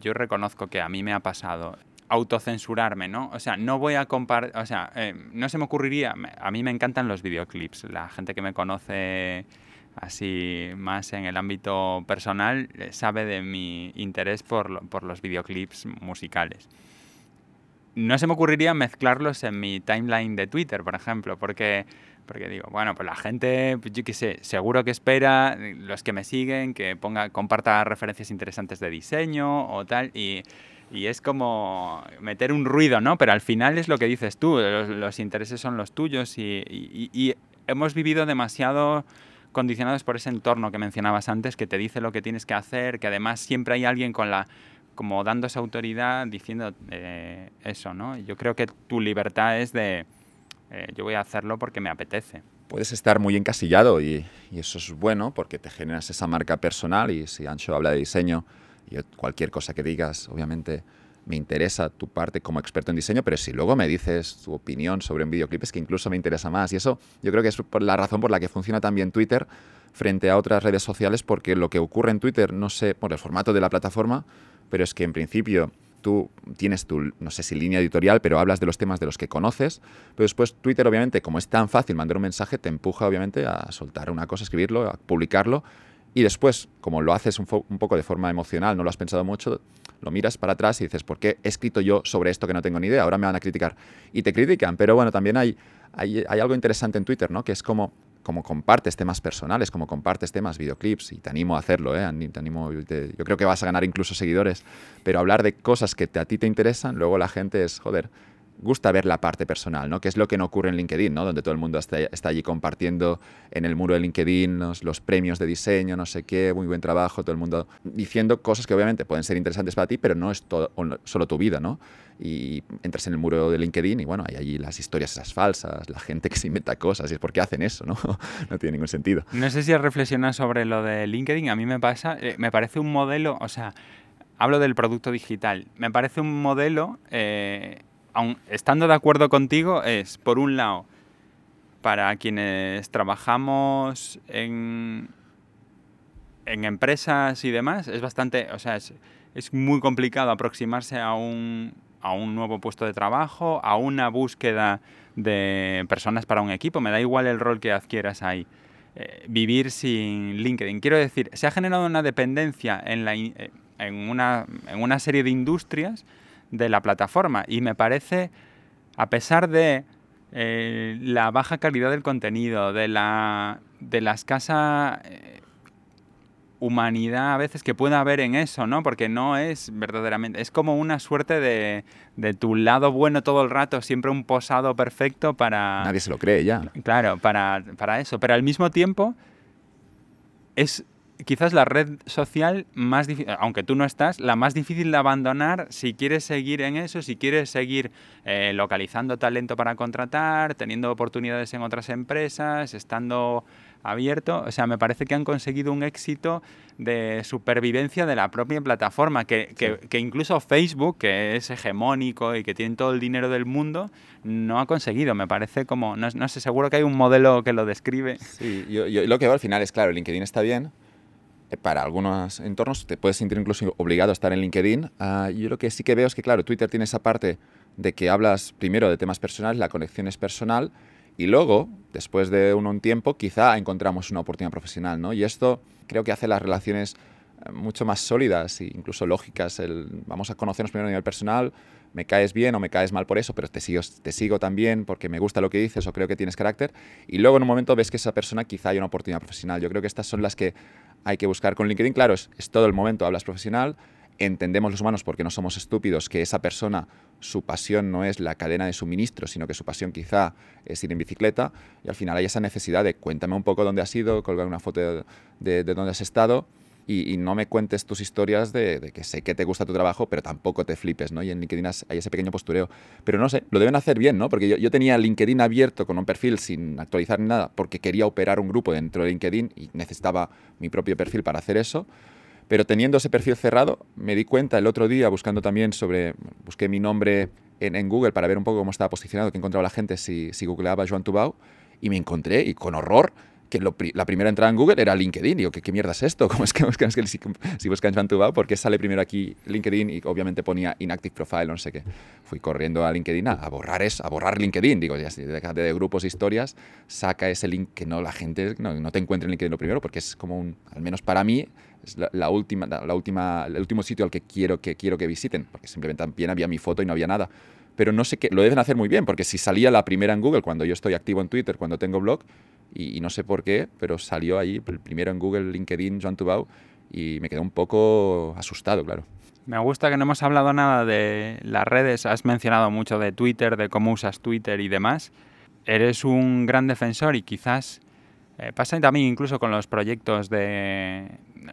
yo reconozco que a mí me ha pasado autocensurarme, ¿no? O sea, no voy a comparar, o sea, eh, no se me ocurriría, a mí me encantan los videoclips, la gente que me conoce así más en el ámbito personal eh, sabe de mi interés por, por los videoclips musicales. no se me ocurriría mezclarlos en mi timeline de Twitter, por ejemplo, porque, porque digo, bueno, pues la gente, pues yo qué sé, seguro que espera, los que me siguen, que ponga, comparta referencias interesantes de diseño o tal, y, y es como meter un ruido, ¿no? Pero al final es lo que dices tú, los, intereses son los tuyos y, y hemos vivido demasiado condicionados por ese entorno que mencionabas antes, que te dice lo que tienes que hacer, que además siempre hay alguien con la como dando esa autoridad diciendo eh, eso, ¿no? Yo creo que tu libertad es de eh, yo voy a hacerlo porque me apetece. Puedes estar muy encasillado y, y, eso es bueno porque te generas esa marca personal y si Ancho habla de diseño, y cualquier cosa que digas, obviamente me interesa tu parte como experto en diseño, pero si luego me dices tu opinión sobre un videoclip es que incluso me interesa más. Y eso yo creo que es la razón por la que funciona también Twitter frente a otras redes sociales, porque lo que ocurre en Twitter, no sé, por el formato de la plataforma, pero es que en principio tú tienes tu, no sé si línea editorial, pero hablas de los temas de los que conoces, pero después Twitter obviamente, como es tan fácil mandar un mensaje, te empuja obviamente a soltar una cosa, escribirlo, a publicarlo, y después, como lo haces un, poco de forma emocional, no lo has pensado mucho, lo miras para atrás y dices, ¿por qué he escrito yo sobre esto que no tengo ni idea? Ahora me van a criticar. Y te critican, pero bueno, también hay, hay, algo interesante en Twitter, ¿no? Que es como como compartes temas personales, como compartes temas, videoclips, y te animo a hacerlo, ¿eh? te animo, yo creo que vas a ganar incluso seguidores, pero hablar de cosas que a ti te interesan, luego la gente es, joder, gusta ver la parte personal, ¿no? Que es lo que no ocurre en LinkedIn, ¿no? Donde todo el mundo está, allí compartiendo en el muro de LinkedIn los, premios de diseño, no sé qué, muy buen trabajo, todo el mundo diciendo cosas que obviamente pueden ser interesantes para ti, pero no es todo, solo tu vida, ¿no? Y entras en el muro de LinkedIn y bueno, hay allí las historias esas falsas, la gente que se inventa cosas, y es porque hacen eso, ¿no? no tiene ningún sentido. No sé si reflexionas sobre lo de LinkedIn, a mí me pasa, eh, me parece un modelo, o sea, hablo del producto digital, me parece un modelo... Eh, aun estando de acuerdo contigo, es, por un lado, para quienes trabajamos en, en empresas y demás, es bastante, o sea, es, es muy complicado aproximarse a un, a un nuevo puesto de trabajo, a una búsqueda de personas para un equipo, me da igual el rol que adquieras ahí. Eh, vivir sin LinkedIn. Quiero decir, se ha generado una dependencia en, la, eh, en, una, en una serie de industrias de la plataforma. Y me parece, a pesar de eh, la baja calidad del contenido, de la, de la escasa eh, humanidad a veces que pueda haber en eso, ¿no? Porque no es verdaderamente, es como una suerte de, de tu lado bueno todo el rato, siempre un posado perfecto para... Nadie se lo cree ya. Claro, para, para eso, pero al mismo tiempo es quizás la red social más difícil, aunque tú no estás, la más difícil de abandonar si quieres seguir en eso, si quieres seguir eh, localizando talento para contratar, teniendo oportunidades en otras empresas, estando abierto. O sea, me parece que han conseguido un éxito de supervivencia de la propia plataforma, que, que, incluso Facebook, que es hegemónico y que tiene todo el dinero del mundo, no ha conseguido. Me parece como, no, sé, seguro que hay un modelo que lo describe. Sí, yo, lo que veo al final es, claro, LinkedIn está bien, para algunos entornos te puedes sentir incluso obligado a estar en LinkedIn. Uh, yo lo que sí que veo es que, claro, Twitter tiene esa parte de que hablas primero de temas personales, la conexión es personal, y luego, después de un, un tiempo, quizá encontramos una oportunidad profesional, ¿no? Y esto creo que hace las relaciones eh, mucho más sólidas e incluso lógicas. El, vamos a conocernos primero a nivel personal, me caes bien o me caes mal por eso, pero te sigo, te sigo también porque me gusta lo que dices o creo que tienes carácter. Y luego en un momento ves que esa persona quizá hay una oportunidad profesional. Yo creo que estas son las que hay que buscar con LinkedIn. Claro, es, todo el momento, hablas profesional, entendemos los humanos porque no somos estúpidos que esa persona, su pasión no es la cadena de suministro, sino que su pasión quizá es ir en bicicleta y al final hay esa necesidad de cuéntame un poco dónde has ido, colgar una foto de, de, de dónde has estado y, no me cuentes tus historias de, que sé que te gusta tu trabajo, pero tampoco te flipes, ¿no? Y en LinkedIn hay ese pequeño postureo. Pero no sé, lo deben hacer bien, ¿no? Porque yo, yo tenía LinkedIn abierto con un perfil sin actualizar ni nada, porque quería operar un grupo dentro de LinkedIn y necesitaba mi propio perfil para hacer eso. Pero teniendo ese perfil cerrado, me di cuenta el otro día, buscando también sobre, busqué mi nombre en, Google para ver un poco cómo estaba posicionado, qué encontraba la gente si, si googleaba Joan Tubau, y me encontré, y con horror, que la primera entrada en Google era LinkedIn. Digo, ¿qué, qué mierda es esto? ¿Cómo es que, buscan, es que si, si buscan Chantubao, ¿por qué sale primero aquí LinkedIn y obviamente ponía inactive profile no sé qué? Fui corriendo a LinkedIn a, borrar eso, a borrar LinkedIn. Digo, ya de, de grupos, historias, saca ese link que no la gente no, no, te encuentre en LinkedIn lo primero, porque es como un, al menos para mí, es la, última, la, última, el último sitio al que quiero que quiero que visiten, porque simplemente también había mi foto y no había nada pero no sé qué, lo deben hacer muy bien, porque si salía la primera en Google cuando yo estoy activo en Twitter, cuando tengo blog, y, no sé por qué, pero salió ahí el primero en Google, LinkedIn, Joan Tubau, y me quedé un poco asustado, claro. Me gusta que no hemos hablado nada de las redes, has mencionado mucho de Twitter, de cómo usas Twitter y demás. Eres un gran defensor y quizás eh, pasa también incluso con los proyectos de...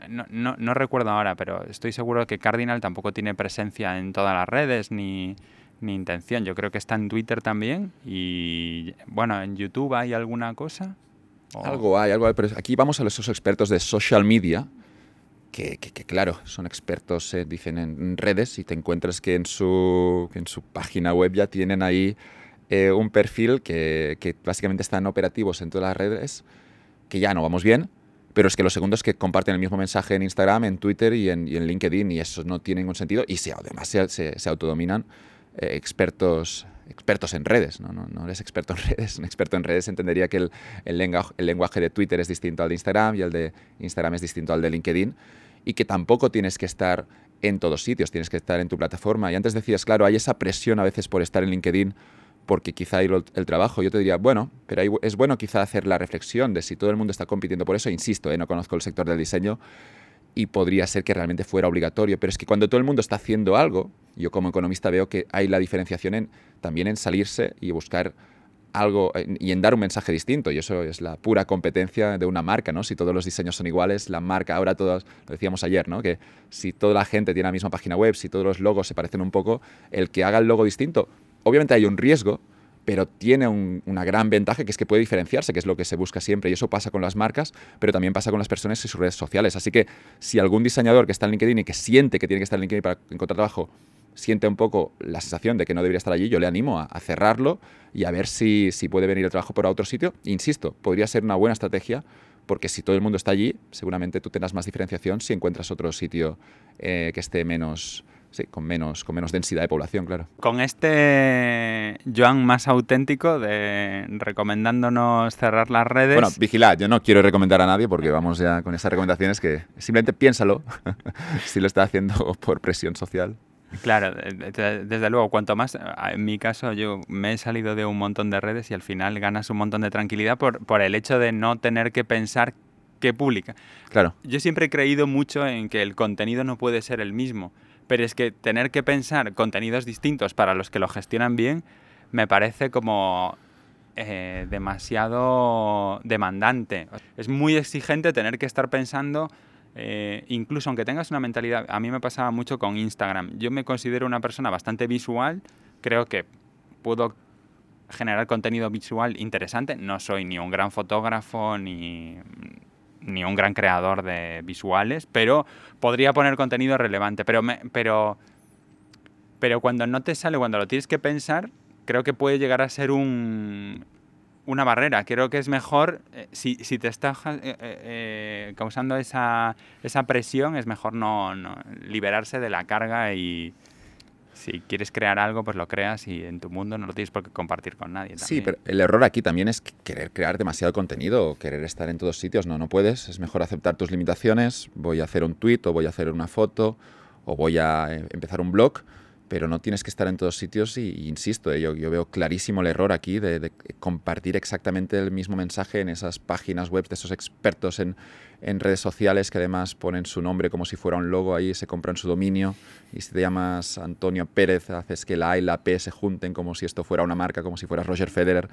No, no, no, recuerdo ahora, pero estoy seguro que Cardinal tampoco tiene presencia en todas las redes ni, ni intención. Yo creo que está en Twitter también y bueno, en YouTube hay alguna cosa. Algo hay, algo hay, pero aquí vamos a esos expertos de social media que, claro, son expertos, eh, dicen, en redes y te encuentras que en su, en su página web ya tienen ahí eh, un perfil que, que, básicamente están operativos en todas las redes, que ya no vamos bien, pero es que los segundos que comparten el mismo mensaje en Instagram, en Twitter y en, LinkedIn y eso no tiene ningún sentido y se, además se, se, autodominan eh, expertos expertos en redes, ¿no? No, eres experto en redes. Un experto en redes entendería que el, el, lenguaje, el lenguaje de Twitter es distinto al de Instagram y el de Instagram es distinto al de LinkedIn y que tampoco tienes que estar en todos sitios, tienes que estar en tu plataforma. Y antes decías, claro, hay esa presión a veces por estar en LinkedIn porque quizá hay el trabajo. Yo te diría, bueno, pero es bueno quizá hacer la reflexión de si todo el mundo está compitiendo por eso. Insisto, ¿eh? no conozco el sector del diseño y podría ser que realmente fuera obligatorio, pero es que cuando todo el mundo está haciendo algo, yo como economista veo que hay la diferenciación en, también en salirse y buscar algo y en dar un mensaje distinto. Y eso es la pura competencia de una marca, ¿no? Si todos los diseños son iguales, la marca, ahora todos, lo decíamos ayer, ¿no? Que si toda la gente tiene la misma página web, si todos los logos se parecen un poco, el que haga el logo distinto, obviamente hay un riesgo, pero tiene una gran ventaja que es que puede diferenciarse, que es lo que se busca siempre. Y eso pasa con las marcas, pero también pasa con las personas y sus redes sociales. Así que si algún diseñador que está en LinkedIn y que siente que tiene que estar en LinkedIn para encontrar trabajo, siente un poco la sensación de que no debería estar allí, yo le animo a, cerrarlo y a ver si, si puede venir el trabajo por otro sitio. Insisto, podría ser una buena estrategia porque si todo el mundo está allí, seguramente tú tendrás más diferenciación si encuentras otro sitio eh, que esté menos, sí, con menos, con menos densidad de población, claro. Con este Joan más auténtico de recomendándonos cerrar las redes. Bueno, vigilad, yo no quiero recomendar a nadie porque vamos ya con esas recomendaciones que simplemente piénsalo si lo está haciendo por presión social. Claro, desde luego, cuanto más, en mi caso yo me he salido de un montón de redes y al final ganas un montón de tranquilidad por, por el hecho de no tener que pensar qué publica. Claro. Yo siempre he creído mucho en que el contenido no puede ser el mismo, pero es que tener que pensar contenidos distintos para los que lo gestionan bien me parece como eh, demasiado demandante. Es muy exigente tener que estar pensando eh, incluso aunque tengas una mentalidad, a mí me pasaba mucho con Instagram. Yo me considero una persona bastante visual, creo que puedo generar contenido visual interesante. No soy ni un gran fotógrafo ni, ni un gran creador de visuales, pero podría poner contenido relevante. Pero, pero, pero cuando no te sale, cuando lo tienes que pensar, creo que puede llegar a ser un, una barrera. Creo que es mejor, eh, si, si, te está eh, eh, causando esa, esa, presión, es mejor no, liberarse de la carga y si quieres crear algo, pues lo creas y en tu mundo no lo tienes por qué compartir con nadie. Sí, pero el error aquí también es querer crear demasiado contenido o querer estar en todos sitios. No, no puedes. Es mejor aceptar tus limitaciones. Voy a hacer un tweet o voy a hacer una foto o voy a empezar un blog pero no tienes que estar en todos sitios y, insisto, eh, yo, yo, veo clarísimo el error aquí de, compartir exactamente el mismo mensaje en esas páginas web de esos expertos en, en, redes sociales que además ponen su nombre como si fuera un logo ahí, se compran su dominio y si te llamas Antonio Pérez, haces que la A y la P se junten como si esto fuera una marca, como si fuera Roger Federer.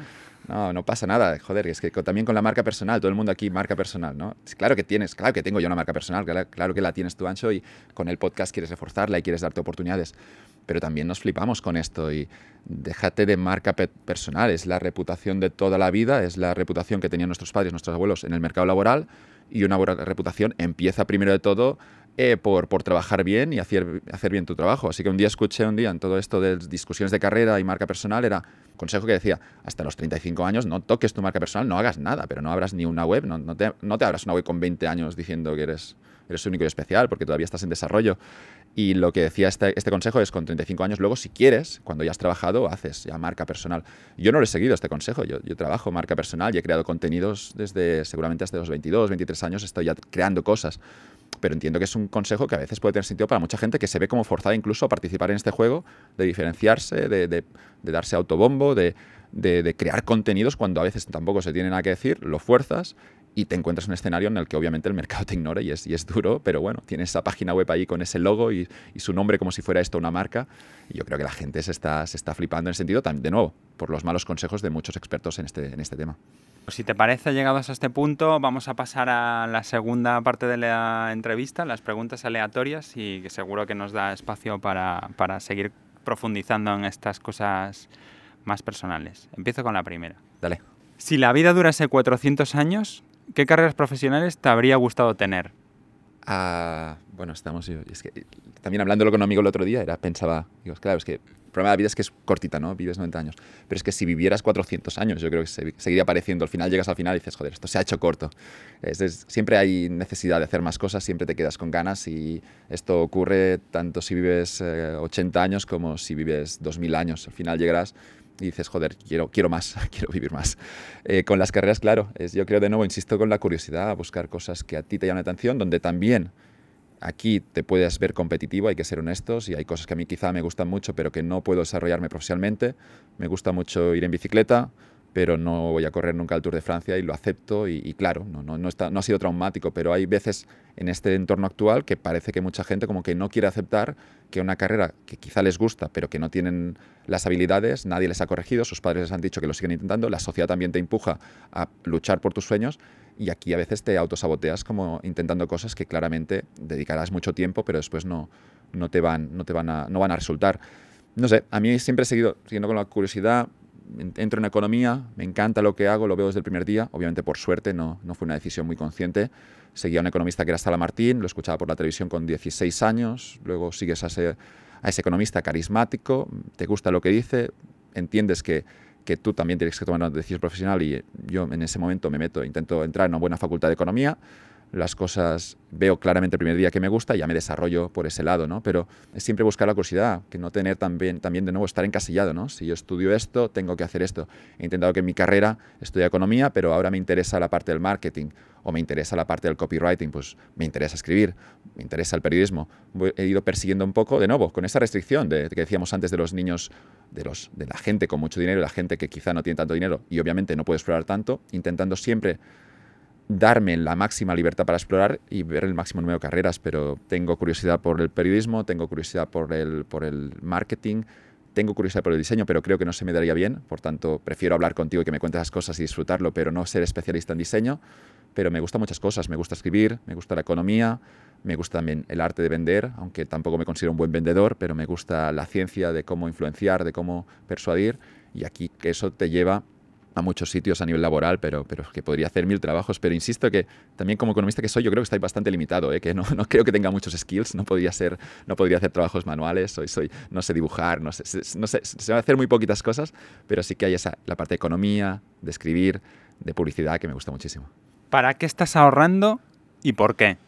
No, no pasa nada, joder, es que también con la marca personal, todo el mundo aquí marca personal, ¿no? Claro que tienes, claro que tengo yo una marca personal, claro que la tienes tú, Ancho, y con el podcast quieres reforzarla y quieres darte oportunidades pero también nos flipamos con esto y déjate de marca personal, es la reputación de toda la vida, es la reputación que tenían nuestros padres, nuestros abuelos en el mercado laboral y una buena reputación empieza primero de todo eh, por, por, trabajar bien y hacer, hacer bien tu trabajo. Así que un día escuché un día en todo esto de discusiones de carrera y marca personal, era consejo que decía, hasta los 35 años no toques tu marca personal, no hagas nada, pero no abras ni una web, no, no, te, no te abras una web con 20 años diciendo que eres, eres único y especial porque todavía estás en desarrollo. Y lo que decía este, este, consejo es con 35 años, luego si quieres, cuando ya has trabajado, haces ya marca personal. Yo no lo he seguido este consejo, yo, trabajo marca personal y he creado contenidos desde seguramente hasta los 22, 23 años, estoy ya creando cosas. pero entiendo que es un consejo que a veces puede tener sentido para mucha gente que se ve como forzada incluso a participar en este juego, de diferenciarse, de, de, de darse autobombo, de, de, crear contenidos cuando a veces tampoco se tiene nada que decir, lo fuerzas y te encuentras en un escenario en el que obviamente el mercado te ignora y es, y es duro, pero bueno, tienes esa página web ahí con ese logo y, y, su nombre como si fuera esto una marca. Y yo creo que la gente se está, se está flipando en ese sentido, de nuevo, por los malos consejos de muchos expertos en este, en este tema. Pues si te parece, llegados a este punto, vamos a pasar a la segunda parte de la entrevista, las preguntas aleatorias, y que seguro que nos da espacio para, para seguir profundizando en estas cosas más personales. Empiezo con la primera. Dale. Si la vida durase 400 años, ¿qué carreras profesionales te habría gustado tener? Uh, bueno, estamos. Es que, también hablándolo con un amigo el otro día, era, pensaba, digo, claro, es que el problema de la vida es que es cortita, ¿no? Vives 90 años. Pero es que si vivieras 400 años, yo creo que se, seguiría apareciendo. Al final llegas al final y dices, joder, esto se ha hecho corto. Es, es, siempre hay necesidad de hacer más cosas, siempre te quedas con ganas y esto ocurre tanto si vives eh, 80 años como si vives 2000 años. Al final llegarás y dices, joder, quiero, quiero más, quiero vivir más. Eh, con las carreras, claro, es, yo creo de nuevo, insisto con la curiosidad, a buscar cosas que a ti te llaman la atención, donde también aquí te puedes ver competitivo, hay que ser honestos, y hay cosas que a mí quizá me gustan mucho, pero que no puedo desarrollarme profesionalmente. Me gusta mucho ir en bicicleta, pero no voy a correr nunca el Tour de Francia y lo acepto y, claro, no, no, no, está, no ha sido traumático, pero hay veces en este entorno actual que parece que mucha gente como que no quiere aceptar que una carrera que quizá les gusta, pero que no tienen las habilidades, nadie les ha corregido, sus padres les han dicho que lo siguen intentando, la sociedad también te empuja a luchar por tus sueños y aquí a veces te autosaboteas como intentando cosas que claramente dedicarás mucho tiempo, pero después no, no, te, van, no, te van a, no van a resultar. No sé, a mí siempre he seguido siguiendo con la curiosidad, entro en economía, me encanta lo que hago, lo veo desde el primer día, obviamente por suerte, no, no fue una decisión muy consciente. Seguía a un economista que era Sala Martín, lo escuchaba por la televisión con 16 años, luego sigues a ese, a ese economista carismático, te gusta lo que dice, entiendes que, que tú también tienes que tomar una decisión profesional y yo en ese momento me meto, intento entrar en una buena facultad de economía, las cosas veo claramente el primer día que me gusta y ya me desarrollo por ese lado, ¿no? Pero es siempre buscar la curiosidad, que no tener también, también de nuevo estar encasillado, ¿no? Si yo estudio esto, tengo que hacer esto. He intentado que en mi carrera estudie economía, pero ahora me interesa la parte del marketing o me interesa la parte del copywriting, pues me interesa escribir, me interesa el periodismo. He ido persiguiendo un poco, de nuevo, con esa restricción de, que decíamos antes de los niños, de, los, de la gente con mucho dinero, la gente que quizá no tiene tanto dinero y obviamente no puede explorar tanto, intentando siempre darme la máxima libertad para explorar y ver el máximo número de carreras, pero tengo curiosidad por el periodismo, tengo curiosidad por el, por el marketing, tengo curiosidad por el diseño, pero creo que no se me daría bien, por tanto prefiero hablar contigo y que me cuentes las cosas y disfrutarlo, pero no ser especialista en diseño, pero me gustan muchas cosas, me gusta escribir, me gusta la economía, me gusta también el arte de vender, aunque tampoco me considero un buen vendedor, pero me gusta la ciencia de cómo influenciar, de cómo persuadir, y aquí eso te lleva a muchos sitios a nivel laboral, pero, pero que podría hacer mil trabajos. Pero insisto que también como economista que soy, yo creo que estoy bastante limitado, ¿eh? que no, no, creo que tenga muchos skills, no podría, ser, no podría hacer trabajos manuales, soy, soy, no sé dibujar, no sé, no sé, se van a hacer muy poquitas cosas, pero sí que hay esa, la parte de economía, de escribir, de publicidad, que me gusta muchísimo. ¿Para qué estás ahorrando y por qué?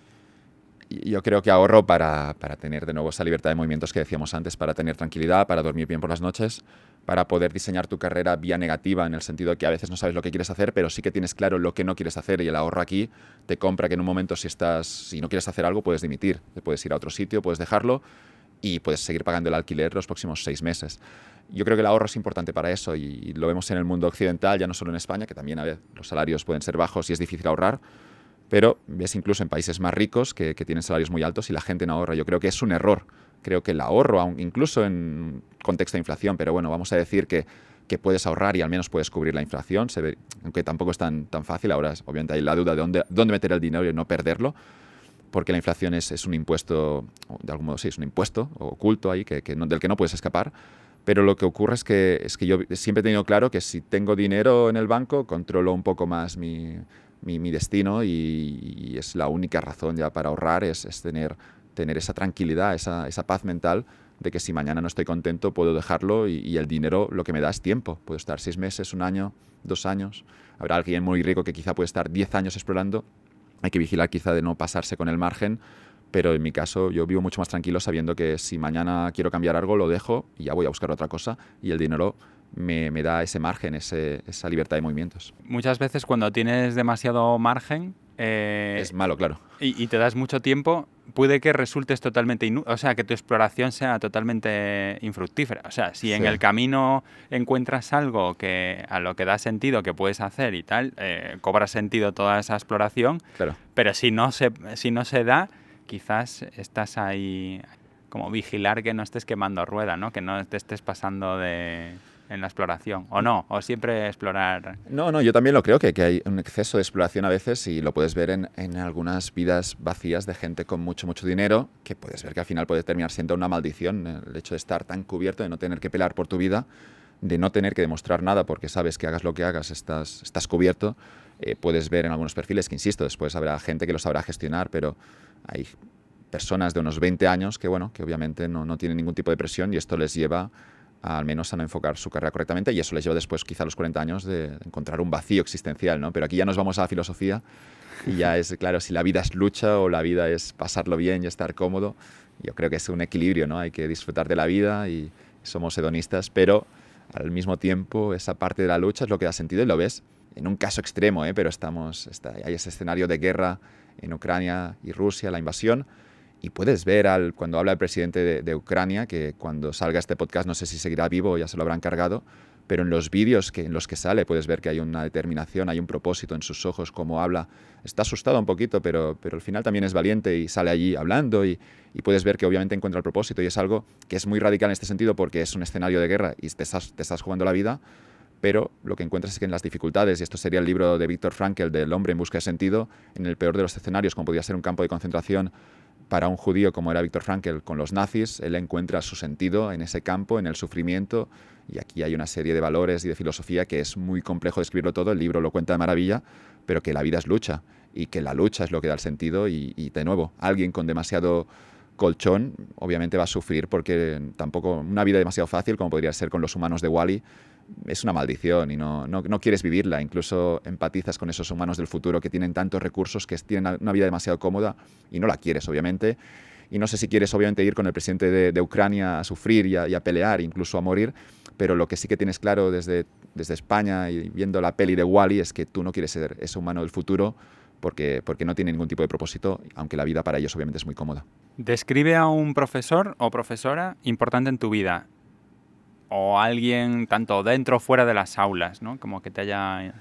yo creo que ahorro para, para, tener de nuevo esa libertad de movimientos que decíamos antes, para tener tranquilidad, para dormir bien por las noches, para poder diseñar tu carrera vía negativa, en el sentido de que a veces no sabes lo que quieres hacer, pero sí que tienes claro lo que no quieres hacer y el ahorro aquí te compra que en un momento si, estás, si no quieres hacer algo puedes dimitir, puedes ir a otro sitio, puedes dejarlo y puedes seguir pagando el alquiler los próximos seis meses. Yo creo que el ahorro es importante para eso y lo vemos en el mundo occidental, ya no solo en España, que también a ver, los salarios pueden ser bajos y es difícil ahorrar, pero ves incluso en países más ricos que, tienen salarios muy altos y la gente no ahorra. Yo creo que es un error. Creo que el ahorro, incluso en contexto de inflación, pero bueno, vamos a decir que, que puedes ahorrar y al menos puedes cubrir la inflación, se ve, aunque tampoco es tan, tan fácil. Ahora, obviamente, hay la duda de dónde, dónde meter el dinero y no perderlo, porque la inflación es, es un impuesto, de algún modo sí, es un impuesto oculto ahí que, que no, del que no puedes escapar. Pero lo que ocurre es que, es que yo siempre he tenido claro que si tengo dinero en el banco, controlo un poco más mi, mi, mi destino y, y, es la única razón ya para ahorrar, es, es tener, tener esa tranquilidad, esa, esa, paz mental de que si mañana no estoy contento puedo dejarlo y, el dinero lo que me da es tiempo. Puedo estar seis meses, un año, dos años. Habrá alguien muy rico que quizá puede estar diez años explorando. Hay que vigilar quizá de no pasarse con el margen, pero en mi caso yo vivo mucho más tranquilo sabiendo que si mañana quiero cambiar algo lo dejo y ya voy a buscar otra cosa y el dinero me, me da ese margen, ese, esa libertad de movimientos. Muchas veces cuando tienes demasiado margen eh, es malo, claro. y, y te das mucho tiempo, puede que resultes totalmente, inu- o sea, que tu exploración sea totalmente infructífera. O sea, si en el camino encuentras algo que a lo que da sentido que puedes hacer y tal, eh, cobra sentido toda esa exploración, Claro. pero si no se, si no se da, quizás estás ahí como vigilar que no estés quemando rueda, ¿no? Que no te estés pasando de en la exploración, o no, o siempre explorar. No, no, yo también lo creo, que, que hay un exceso de exploración a veces y lo puedes ver en, en algunas vidas vacías de gente con mucho, mucho dinero, que puedes ver que al final puede terminar siendo una maldición el hecho de estar tan cubierto, de no tener que pelear por tu vida, de no tener que demostrar nada porque sabes que hagas lo que hagas, estás, estás cubierto. Eh, puedes ver en algunos perfiles que, insisto, después habrá gente que lo sabrá gestionar, pero hay personas de unos 20 años que, bueno, que obviamente no, no tienen ningún tipo de presión y esto les lleva al menos a no enfocar su carrera correctamente y eso les lleva después quizá a los 40 años de encontrar un vacío existencial, ¿no? Pero aquí ya nos vamos a la filosofía y ya es, claro, si la vida es lucha o la vida es pasarlo bien y estar cómodo, yo creo que es un equilibrio, ¿no? Hay que disfrutar de la vida y somos hedonistas, pero al mismo tiempo esa parte de la lucha es lo que da sentido y lo ves en un caso extremo, ¿eh? pero estamos, está, hay ese escenario de guerra en Ucrania y Rusia, la invasión, y puedes ver al, cuando habla el presidente de, Ucrania, que cuando salga este podcast no sé si seguirá vivo o ya se lo habrán cargado, pero en los vídeos que, en los que sale puedes ver que hay una determinación, hay un propósito en sus ojos, cómo habla. Está asustado un poquito, pero, pero al final también es valiente y sale allí hablando y, y, puedes ver que obviamente encuentra el propósito y es algo que es muy radical en este sentido porque es un escenario de guerra y te estás, te estás jugando la vida, pero lo que encuentras es que en las dificultades, y esto sería el libro de Víctor Frankl del hombre en busca de sentido, en el peor de los escenarios, como podría ser un campo de concentración, para un judío como era Víctor Frankl con los nazis, él encuentra su sentido en ese campo, en el sufrimiento, y aquí hay una serie de valores y de filosofía que es muy complejo describirlo todo, el libro lo cuenta de maravilla, pero que la vida es lucha, y que la lucha es lo que da el sentido, y, y de nuevo, alguien con demasiado colchón obviamente va a sufrir porque tampoco una vida demasiado fácil como podría ser con los humanos de Wally es una maldición y no, no, quieres vivirla. Incluso empatizas con esos humanos del futuro que tienen tantos recursos, que tienen una vida demasiado cómoda y no la quieres, obviamente. Y no sé si quieres, obviamente, ir con el presidente de, Ucrania a sufrir y a, y a, pelear, incluso a morir, pero lo que sí que tienes claro desde, desde España y viendo la peli de Wally es que tú no quieres ser ese humano del futuro porque, porque no tiene ningún tipo de propósito, aunque la vida para ellos obviamente es muy cómoda. Describe a un profesor o profesora importante en tu vida o alguien tanto dentro o fuera de las aulas, ¿no? Como que te haya...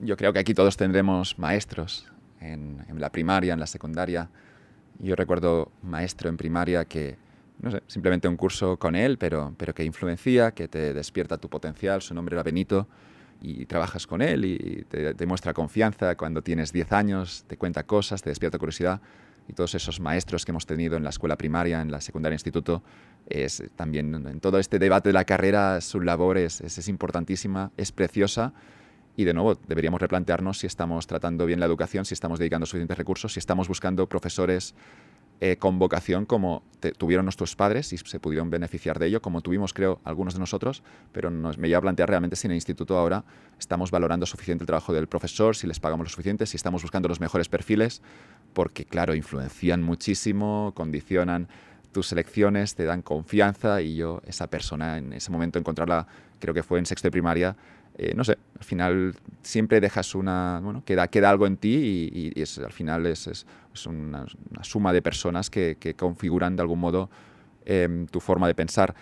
Yo creo que aquí todos tendremos maestros en, en la primaria, en la secundaria. Yo recuerdo maestro en primaria que, no sé, simplemente un curso con él, pero, pero que influencia, que te despierta tu potencial. Su nombre era Benito y trabajas con él y te, te muestra confianza cuando tienes 10 años, te cuenta cosas, te despierta curiosidad y todos esos maestros que hemos tenido en la escuela primaria, en la secundaria instituto, es también en todo este debate de la carrera, su labor es, es, es, importantísima, es preciosa. Y de nuevo deberíamos replantearnos si estamos tratando bien la educación, si estamos dedicando suficientes recursos, si estamos buscando profesores eh, con vocación como tuvieron nuestros padres y se pudieron beneficiar de ello, como tuvimos creo algunos de nosotros, pero nos, me lleva a plantear realmente si en el instituto ahora estamos valorando suficiente el trabajo del profesor, si les pagamos lo suficiente, si estamos buscando los mejores perfiles, porque claro, influencian muchísimo, condicionan tus elecciones, te dan confianza y yo, esa persona, en ese momento encontrarla, creo que fue en sexto de primaria, eh, no sé, al final siempre dejas una, bueno, queda, queda algo en ti y, y es, al final es, es, es una, una, suma de personas que, que configuran de algún modo eh, tu forma de pensar.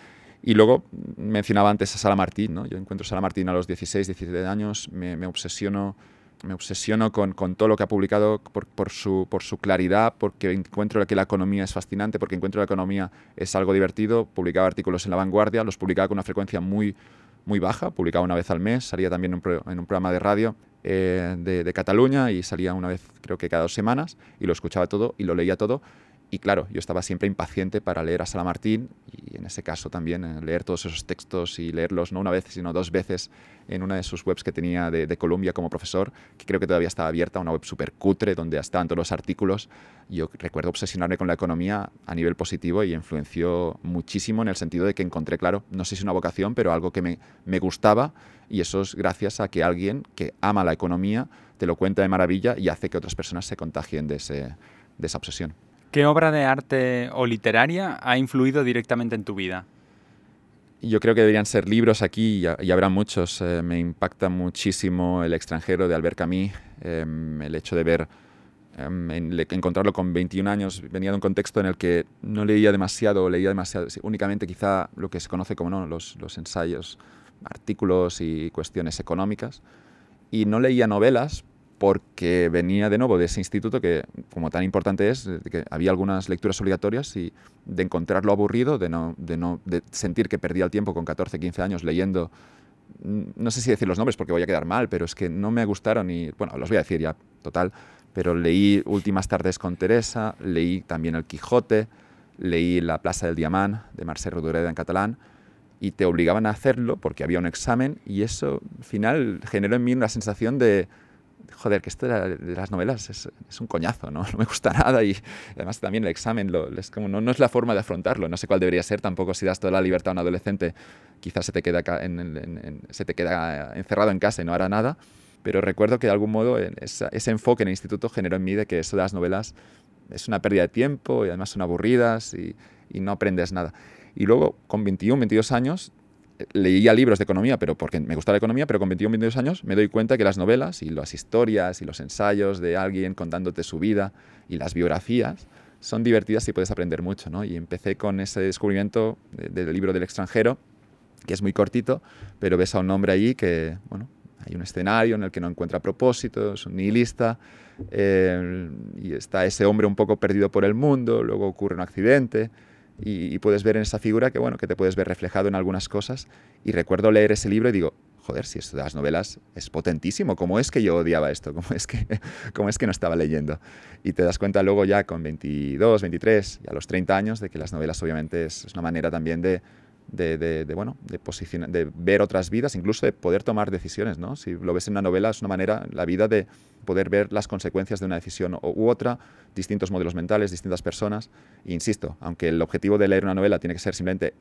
Y luego mencionaba antes a Sara Martín, ¿no? yo encuentro a Sara Martín a los 16, 17 años, me, me obsesiono me obsesiono con, con, todo lo que ha publicado por, por, su, por su claridad, porque encuentro que la economía es fascinante, porque encuentro que la economía es algo divertido. Publicaba artículos en La Vanguardia, los publicaba con una frecuencia muy, muy baja, publicaba una vez al mes, salía también en un, programa de radio eh, de, Cataluña y salía una vez, creo que cada dos semanas, y lo escuchaba todo y lo leía todo. Y claro, yo estaba siempre impaciente para leer a Sala Martín y en ese caso también eh, leer todos esos textos y leerlos no una vez, sino dos veces en una de sus webs que tenía de, de Colombia como profesor, que creo que todavía estaba abierta, una web súper cutre donde estaban todos los artículos. Yo recuerdo obsesionarme con la economía a nivel positivo y influenció muchísimo en el sentido de que encontré, claro, no sé si una vocación, pero algo que me, me gustaba y eso es gracias a que alguien que ama la economía te lo cuenta de maravilla y hace que otras personas se contagien de, ese, de esa obsesión. ¿Qué obra de arte o literaria ha influido directamente en tu vida? Yo creo que deberían ser libros aquí y, habrá muchos. Eh, me impacta muchísimo El extranjero de Albert Camus, eh, el hecho de ver em, encontrarlo con 21 años venía de un contexto en el que no leía demasiado, leía demasiado, únicamente quizá lo que se conoce como ¿no? los ensayos, artículos y cuestiones económicas. Y no leía novelas porque venía de nuevo de ese instituto que, como tan importante es, que había algunas lecturas obligatorias y de encontrarlo aburrido, de, no, de, no, de sentir que perdía el tiempo con 14, 15 años leyendo, no sé si decir los nombres porque voy a quedar mal, pero es que no me gustaron y, bueno, los voy a decir ya, total, pero leí Últimas tardes con Teresa, leí también El Quijote, leí La Plaza del Diamant de Marcel Rodoreda en catalán, y te obligaban a hacerlo porque había un examen y eso al final generó en mí una sensación de, joder, que esto de las novelas es, un coñazo, ¿no? No me gusta nada y además también el examen lo, es como, no, es la forma de afrontarlo. No sé cuál debería ser tampoco si das toda la libertad a un adolescente, quizás se te queda, se te queda encerrado en casa y no hará nada. Pero recuerdo que de algún modo esa, ese enfoque en el instituto generó en mí de que eso de las novelas es una pérdida de tiempo y además son aburridas y no aprendes nada. Y luego, con 21, 22 años, leía libros de economía, pero porque me gusta la economía, pero con 21, 22 años me doy cuenta que las novelas y las historias y los ensayos de alguien contándote su vida y las biografías son divertidas y puedes aprender mucho, ¿no? Y empecé con ese descubrimiento del libro del extranjero, que es muy cortito, pero ves a un hombre allí que, bueno, hay un escenario en el que no encuentra propósito, es un nihilista, eh, y está ese hombre un poco perdido por el mundo, luego ocurre un accidente, y, puedes ver en esa figura que, bueno, que te puedes ver reflejado en algunas cosas. Y recuerdo leer ese libro y digo, joder, si esto de las novelas es potentísimo, ¿cómo es que yo odiaba esto? ¿Cómo es que, cómo es que no estaba leyendo? Y te das cuenta luego ya con 22, 23 y a los 30 años de que las novelas obviamente es, es una manera también de, de, bueno, de, de ver otras vidas, incluso de poder tomar decisiones. ¿no? Si lo ves en una novela, es una manera, la vida de poder ver las consecuencias de una decisión u otra, distintos modelos mentales, distintas personas. Insisto, aunque el objetivo de leer una novela tiene que ser simplemente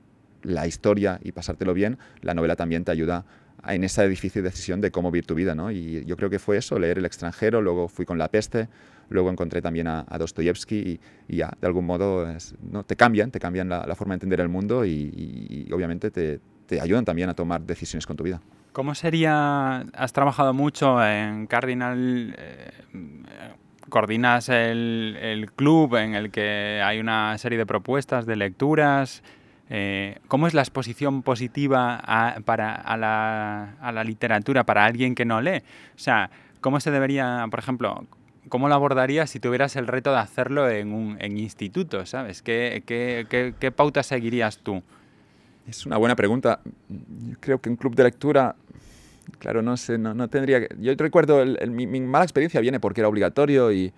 la historia y pasártelo bien, la novela también te ayuda en esa difícil decisión de cómo vivir tu vida. ¿no? Y yo creo que fue eso, leer El extranjero, luego fui con La peste, luego encontré también a, a Dostoyevsky y, y, ya, de algún modo, es, ¿no? te cambian, te cambian la, la, forma de entender el mundo y, y, y obviamente te, te, ayudan también a tomar decisiones con tu vida. ¿Cómo sería, has trabajado mucho en Cardinal, eh, coordinas el, el, club en el que hay una serie de propuestas de lecturas, eh, ¿Cómo es la exposición positiva a, para, a la, a la literatura para alguien que no lee? O sea, ¿cómo se debería, por ejemplo, ¿cómo lo abordarías si tuvieras el reto de hacerlo en un en instituto, ¿sabes? ¿Qué, qué, qué, qué pautas seguirías tú? Es una buena pregunta. Yo creo que un club de lectura, claro, no sé, no, no tendría... Yo recuerdo, el, el, mi, mi, mala experiencia viene porque era obligatorio y,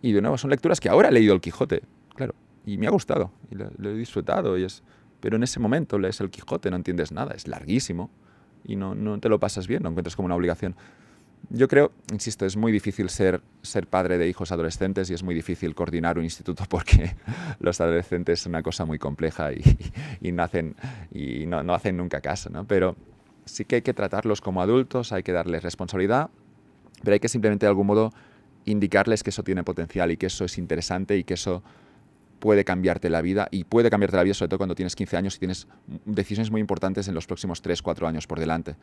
y, de nuevo, son lecturas que ahora he leído El Quijote, claro, y me ha gustado, y lo, lo he disfrutado, y es... Pero en ese momento lees El Quijote, no entiendes nada, es larguísimo, y no, no te lo pasas bien, no encuentras como una obligación yo creo, insisto, es muy difícil ser, ser padre de hijos adolescentes y es muy difícil coordinar un instituto porque los adolescentes son una cosa muy compleja y, y, nacen, y no, no, hacen nunca caso, ¿no? Pero sí que hay que tratarlos como adultos, hay que darles responsabilidad, pero hay que simplemente de algún modo indicarles que eso tiene potencial y que eso es interesante y que eso puede cambiarte la vida y puede cambiarte la vida sobre todo cuando tienes 15 años y tienes decisiones muy importantes en los próximos 3, 4 años por delante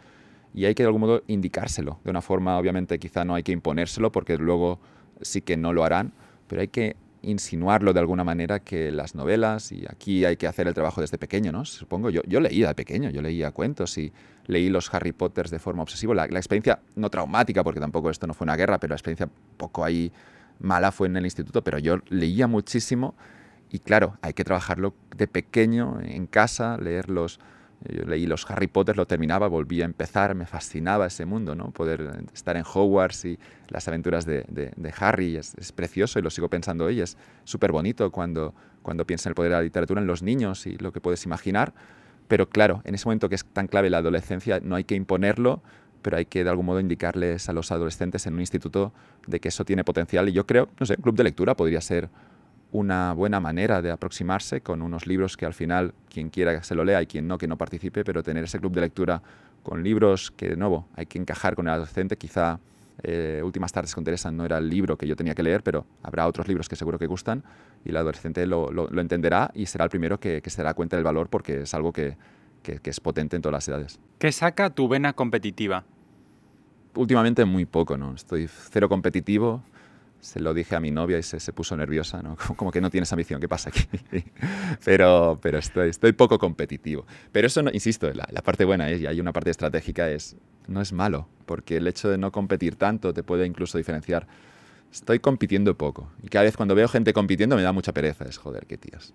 y hay que de algún modo indicárselo. De una forma, obviamente, quizá no hay que imponérselo porque luego sí que no lo harán, pero hay que insinuarlo de alguna manera que las novelas, y aquí hay que hacer el trabajo desde pequeño, ¿no? Supongo, yo, yo leía de pequeño, yo leía cuentos y leí los Harry Potters de forma obsesiva. La, la experiencia, no traumática, porque tampoco esto no fue una guerra, pero la experiencia poco ahí mala fue en el instituto, pero yo leía muchísimo y claro, hay que trabajarlo de pequeño en casa, leer los yo leí los Harry Potter, lo terminaba, volví a empezar, me fascinaba ese mundo, ¿no? Poder estar en Hogwarts y las aventuras de, de, Harry, es, precioso y lo sigo pensando hoy, es súper bonito cuando, cuando piensa en el poder de la literatura en los niños y lo que puedes imaginar, pero claro, en ese momento que es tan clave la adolescencia, no hay que imponerlo, pero hay que de algún modo indicarles a los adolescentes en un instituto de que eso tiene potencial y yo creo, no sé, un club de lectura podría ser una buena manera de aproximarse con unos libros que al final quien quiera que se lo lea y quien no que no participe, pero tener ese club de lectura con libros que de nuevo hay que encajar con el adolescente. Quizá eh, Últimas tardes con Teresa no era el libro que yo tenía que leer, pero habrá otros libros que seguro que gustan y el adolescente lo, lo, lo entenderá y será el primero que, que, se dará cuenta del valor porque es algo que, que, que es potente en todas las edades. ¿Qué saca tu vena competitiva? Últimamente muy poco, ¿no? Estoy cero competitivo se lo dije a mi novia y se, se puso nerviosa, ¿no? Como, que no tienes ambición, ¿qué pasa aquí? pero pero estoy, estoy poco competitivo. Pero eso, no, insisto, la, la, parte buena es, y hay una parte estratégica, es, no es malo, porque el hecho de no competir tanto te puede incluso diferenciar. Estoy compitiendo poco. Y cada vez cuando veo gente compitiendo me da mucha pereza. Es, joder, qué tíos.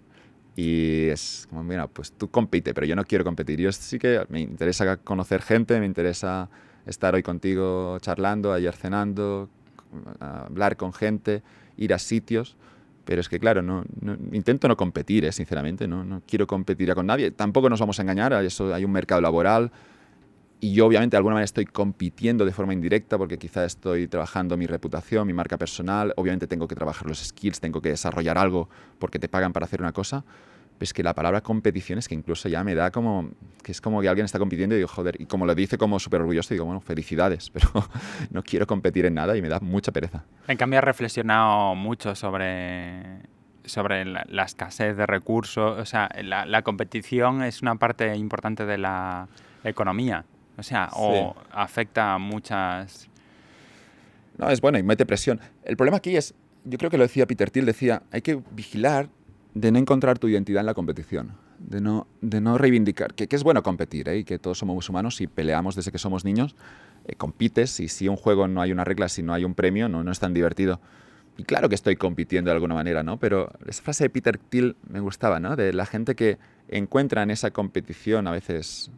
Y es como, mira, pues tú compite, pero yo no quiero competir. Yo sí que me interesa conocer gente, me interesa estar hoy contigo charlando, ayer cenando, hablar con gente, ir a sitios. Pero es que, claro, no, no intento no competir, ¿eh? sinceramente. No, no quiero competir con nadie. Tampoco nos vamos a engañar. Eso, hay un mercado laboral. Y yo, obviamente, de alguna manera estoy compitiendo de forma indirecta porque quizá estoy trabajando mi reputación, mi marca personal. Obviamente, tengo que trabajar los skills, tengo que desarrollar algo porque te pagan para hacer una cosa es que la palabra competición es que incluso ya me da como que es como que alguien está compitiendo y digo, joder, y como lo dice como súper orgulloso, digo, bueno, felicidades, pero no quiero competir en nada y me da mucha pereza. En cambio, he reflexionado mucho sobre, sobre la, la escasez de recursos, o sea, la, la, competición es una parte importante de la economía, o sea, sí. o afecta a muchas... No, es bueno y mete presión. El problema aquí es, yo creo que lo decía Peter Thiel, decía, hay que vigilar de no encontrar tu identidad en la competición, de no, de no reivindicar, que, que es bueno competir, ¿eh? y que todos somos humanos y peleamos desde que somos niños, eh, compites y si un juego no hay una regla, si no hay un premio, no, no es tan divertido. Y claro que estoy compitiendo de alguna manera, ¿no? Pero esa frase de Peter Thiel me gustaba, ¿no? De la gente que encuentra en esa competición a veces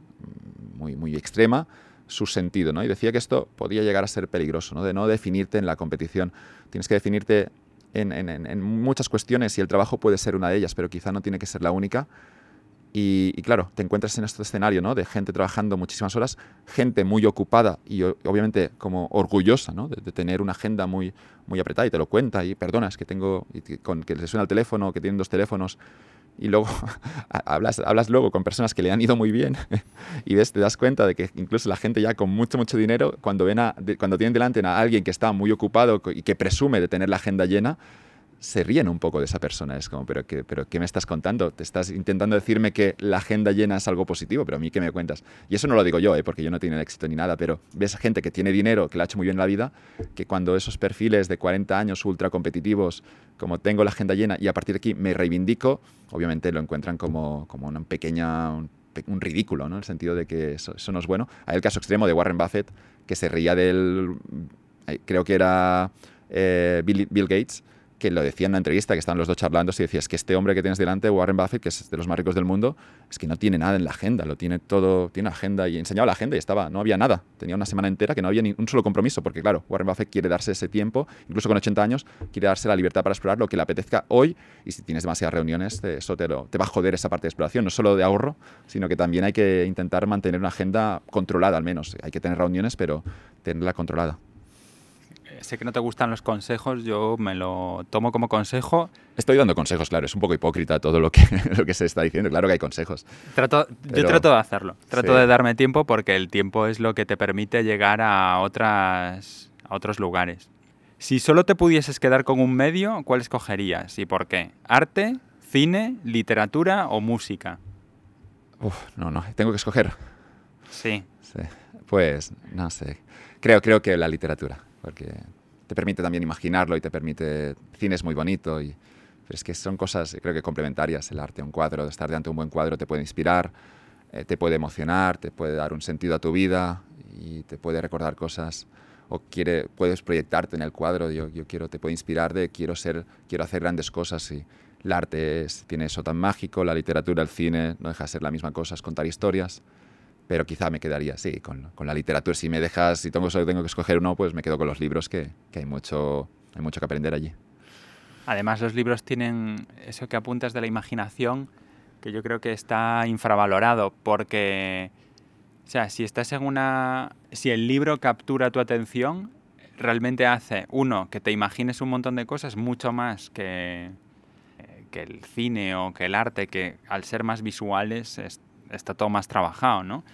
muy, muy extrema su sentido, ¿no? Y decía que esto podía llegar a ser peligroso, ¿no? De no definirte en la competición. Tienes que definirte en, muchas cuestiones y el trabajo puede ser una de ellas, pero quizá no tiene que ser la única. Y, claro, te encuentras en este escenario ¿no? de gente trabajando muchísimas horas, gente muy ocupada y obviamente como orgullosa ¿no? de, tener una agenda muy, muy apretada y te lo cuenta y perdonas que tengo, con, que le suena el teléfono, que tienen dos teléfonos y luego hablas, hablas luego con personas que le han ido muy bien y ves, te das cuenta de que incluso la gente ya con mucho, mucho dinero, cuando, ven a, cuando tienen delante a alguien que está muy ocupado y que presume de tener la agenda llena, se ríen un poco de esa persona. Es como, ¿pero qué, ¿pero qué me estás contando? Te estás intentando decirme que la agenda llena es algo positivo, pero a mí qué me cuentas. Y eso no lo digo yo, ¿eh? porque yo no tengo éxito ni nada, pero ves gente que tiene dinero, que le ha hecho muy bien la vida, que cuando esos perfiles de 40 años ultra competitivos, como tengo la agenda llena y a partir de aquí me reivindico, obviamente lo encuentran como, como una pequeña... Un, ridículo, ¿no? En el sentido de que eso, no es bueno. Hay el caso extremo de Warren Buffett, que se reía del... Creo que era eh, Bill Gates, que lo decía en una entrevista, que estaban los dos charlando, y decía, es que este hombre que tienes delante, Warren Buffett, que es de los más ricos del mundo, es que no tiene nada en la agenda, lo tiene todo, tiene agenda, y enseñaba la agenda y estaba, no había nada, tenía una semana entera que no había ni un solo compromiso, porque claro, Warren Buffett quiere darse ese tiempo, incluso con 80 años, quiere darse la libertad para explorar lo que le apetezca hoy, y si tienes demasiadas reuniones, eso te, lo, te va a joder esa parte de exploración, no solo de ahorro, sino que también hay que intentar mantener una agenda controlada al menos, hay que tener reuniones, pero tenerla controlada sé que no te gustan los consejos, yo me lo tomo como consejo. Estoy dando consejos, claro, es un poco hipócrita todo lo que, lo que se está diciendo, claro que hay consejos. Trato, Pero, yo trato de hacerlo, trato sí. de darme tiempo porque el tiempo es lo que te permite llegar a, otras, a otros lugares. Si solo te pudieses quedar con un medio, ¿cuál escogerías y por qué? ¿Arte, cine, literatura o música? Uf, no, no, tengo que escoger. Sí. sí. Pues, no sé. Creo, creo que la literatura porque te permite también imaginarlo y te permite... Cine es muy bonito, y, pero es que son cosas, creo que complementarias, el arte, un cuadro, estar delante de un buen cuadro te puede inspirar, eh, te puede emocionar, te puede dar un sentido a tu vida y te puede recordar cosas o quiere, puedes proyectarte en el cuadro, yo, yo quiero, te puede inspirar de quiero ser, quiero hacer grandes cosas y el arte tiene eso tan mágico, la literatura, el cine, no deja de ser la misma cosa, contar historias pero quizá me quedaría, sí, con, con, la literatura. Si me dejas, si tengo, solo tengo que escoger uno, pues me quedo con los libros, que, que, hay, mucho, hay mucho que aprender allí. Además, los libros tienen eso que apuntas de la imaginación, que yo creo que está infravalorado, porque, o sea, si estás en una... Si el libro captura tu atención, realmente hace, uno, que te imagines un montón de cosas, mucho más que, que el cine o que el arte, que al ser más visuales es, está todo más trabajado, ¿no?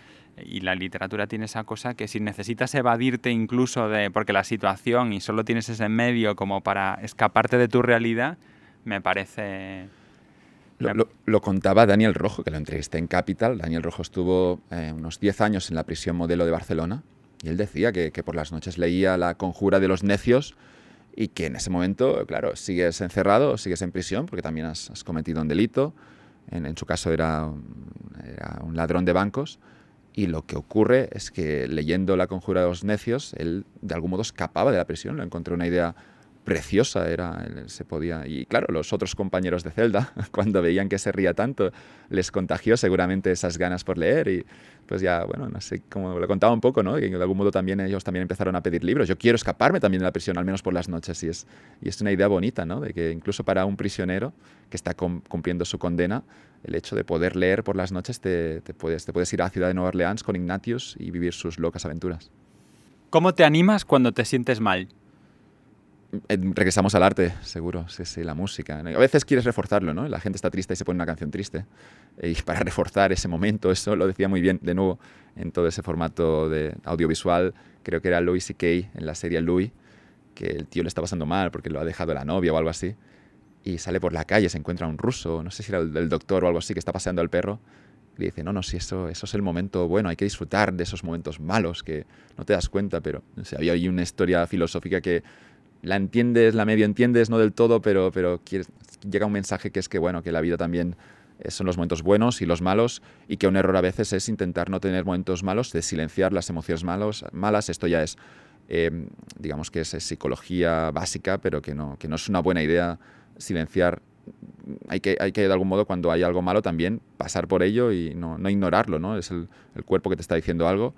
Y la literatura tiene esa cosa que si necesitas evadirte incluso de, porque la situación y solo tienes ese medio como para escaparte de tu realidad, me parece... Lo, lo, lo contaba Daniel Rojo, que lo entrevisté en Capital. Daniel Rojo estuvo eh, unos 10 años en la prisión modelo de Barcelona y él decía que, que por las noches leía La conjura de los necios y que en ese momento, claro, sigues encerrado, sigues en prisión porque también has, cometido un delito. En, su caso era un, ladrón de bancos. Y lo que ocurre es que leyendo La Conjura de los Necios, él de algún modo escapaba de la prisión, le encontró una idea preciosa era, se podía... Y claro, los otros compañeros de celda, cuando veían que se ría tanto, les contagió seguramente esas ganas por leer y pues ya, bueno, no sé cómo lo contaba un poco, ¿no? De algún modo también ellos también empezaron a pedir libros. Yo quiero escaparme también de la prisión, al menos por las noches, y es, y es una idea bonita, ¿no? De que incluso para un prisionero que está cumpliendo su condena, el hecho de poder leer por las noches te, te, puedes, te puedes ir a la ciudad de Nueva Orleans con Ignatius y vivir sus locas aventuras. ¿Cómo te animas cuando te sientes mal? Eh, regresamos al arte, seguro, sí, sí, la música. A veces quieres reforzarlo, ¿no? La gente está triste y se pone una canción triste. Y para reforzar ese momento, eso lo decía muy bien, de nuevo, en todo ese formato de audiovisual, creo que era Louis C.K. en la serie Louis, que el tío le está pasando mal porque lo ha dejado la novia o algo así, y sale por la calle, se encuentra un ruso, no sé si era el, doctor o algo así, que está paseando al perro, y le dice, no, no, si eso, eso es el momento bueno, hay que disfrutar de esos momentos malos que no te das cuenta, pero no sé, había ahí una historia filosófica que la entiendes, la medio entiendes, no del todo, pero, pero llega un mensaje que es que, bueno, que la vida también eh, son los momentos buenos y los malos y que un error a veces es intentar no tener momentos malos, de silenciar las emociones malos, malas. Esto ya es, em, digamos que es, psicología básica, pero que no, que no es una buena idea silenciar. Hay que, hay que, de algún modo, cuando hay algo malo, también pasar por ello y no, no ignorarlo, ¿no? Es el, el, cuerpo que te está diciendo algo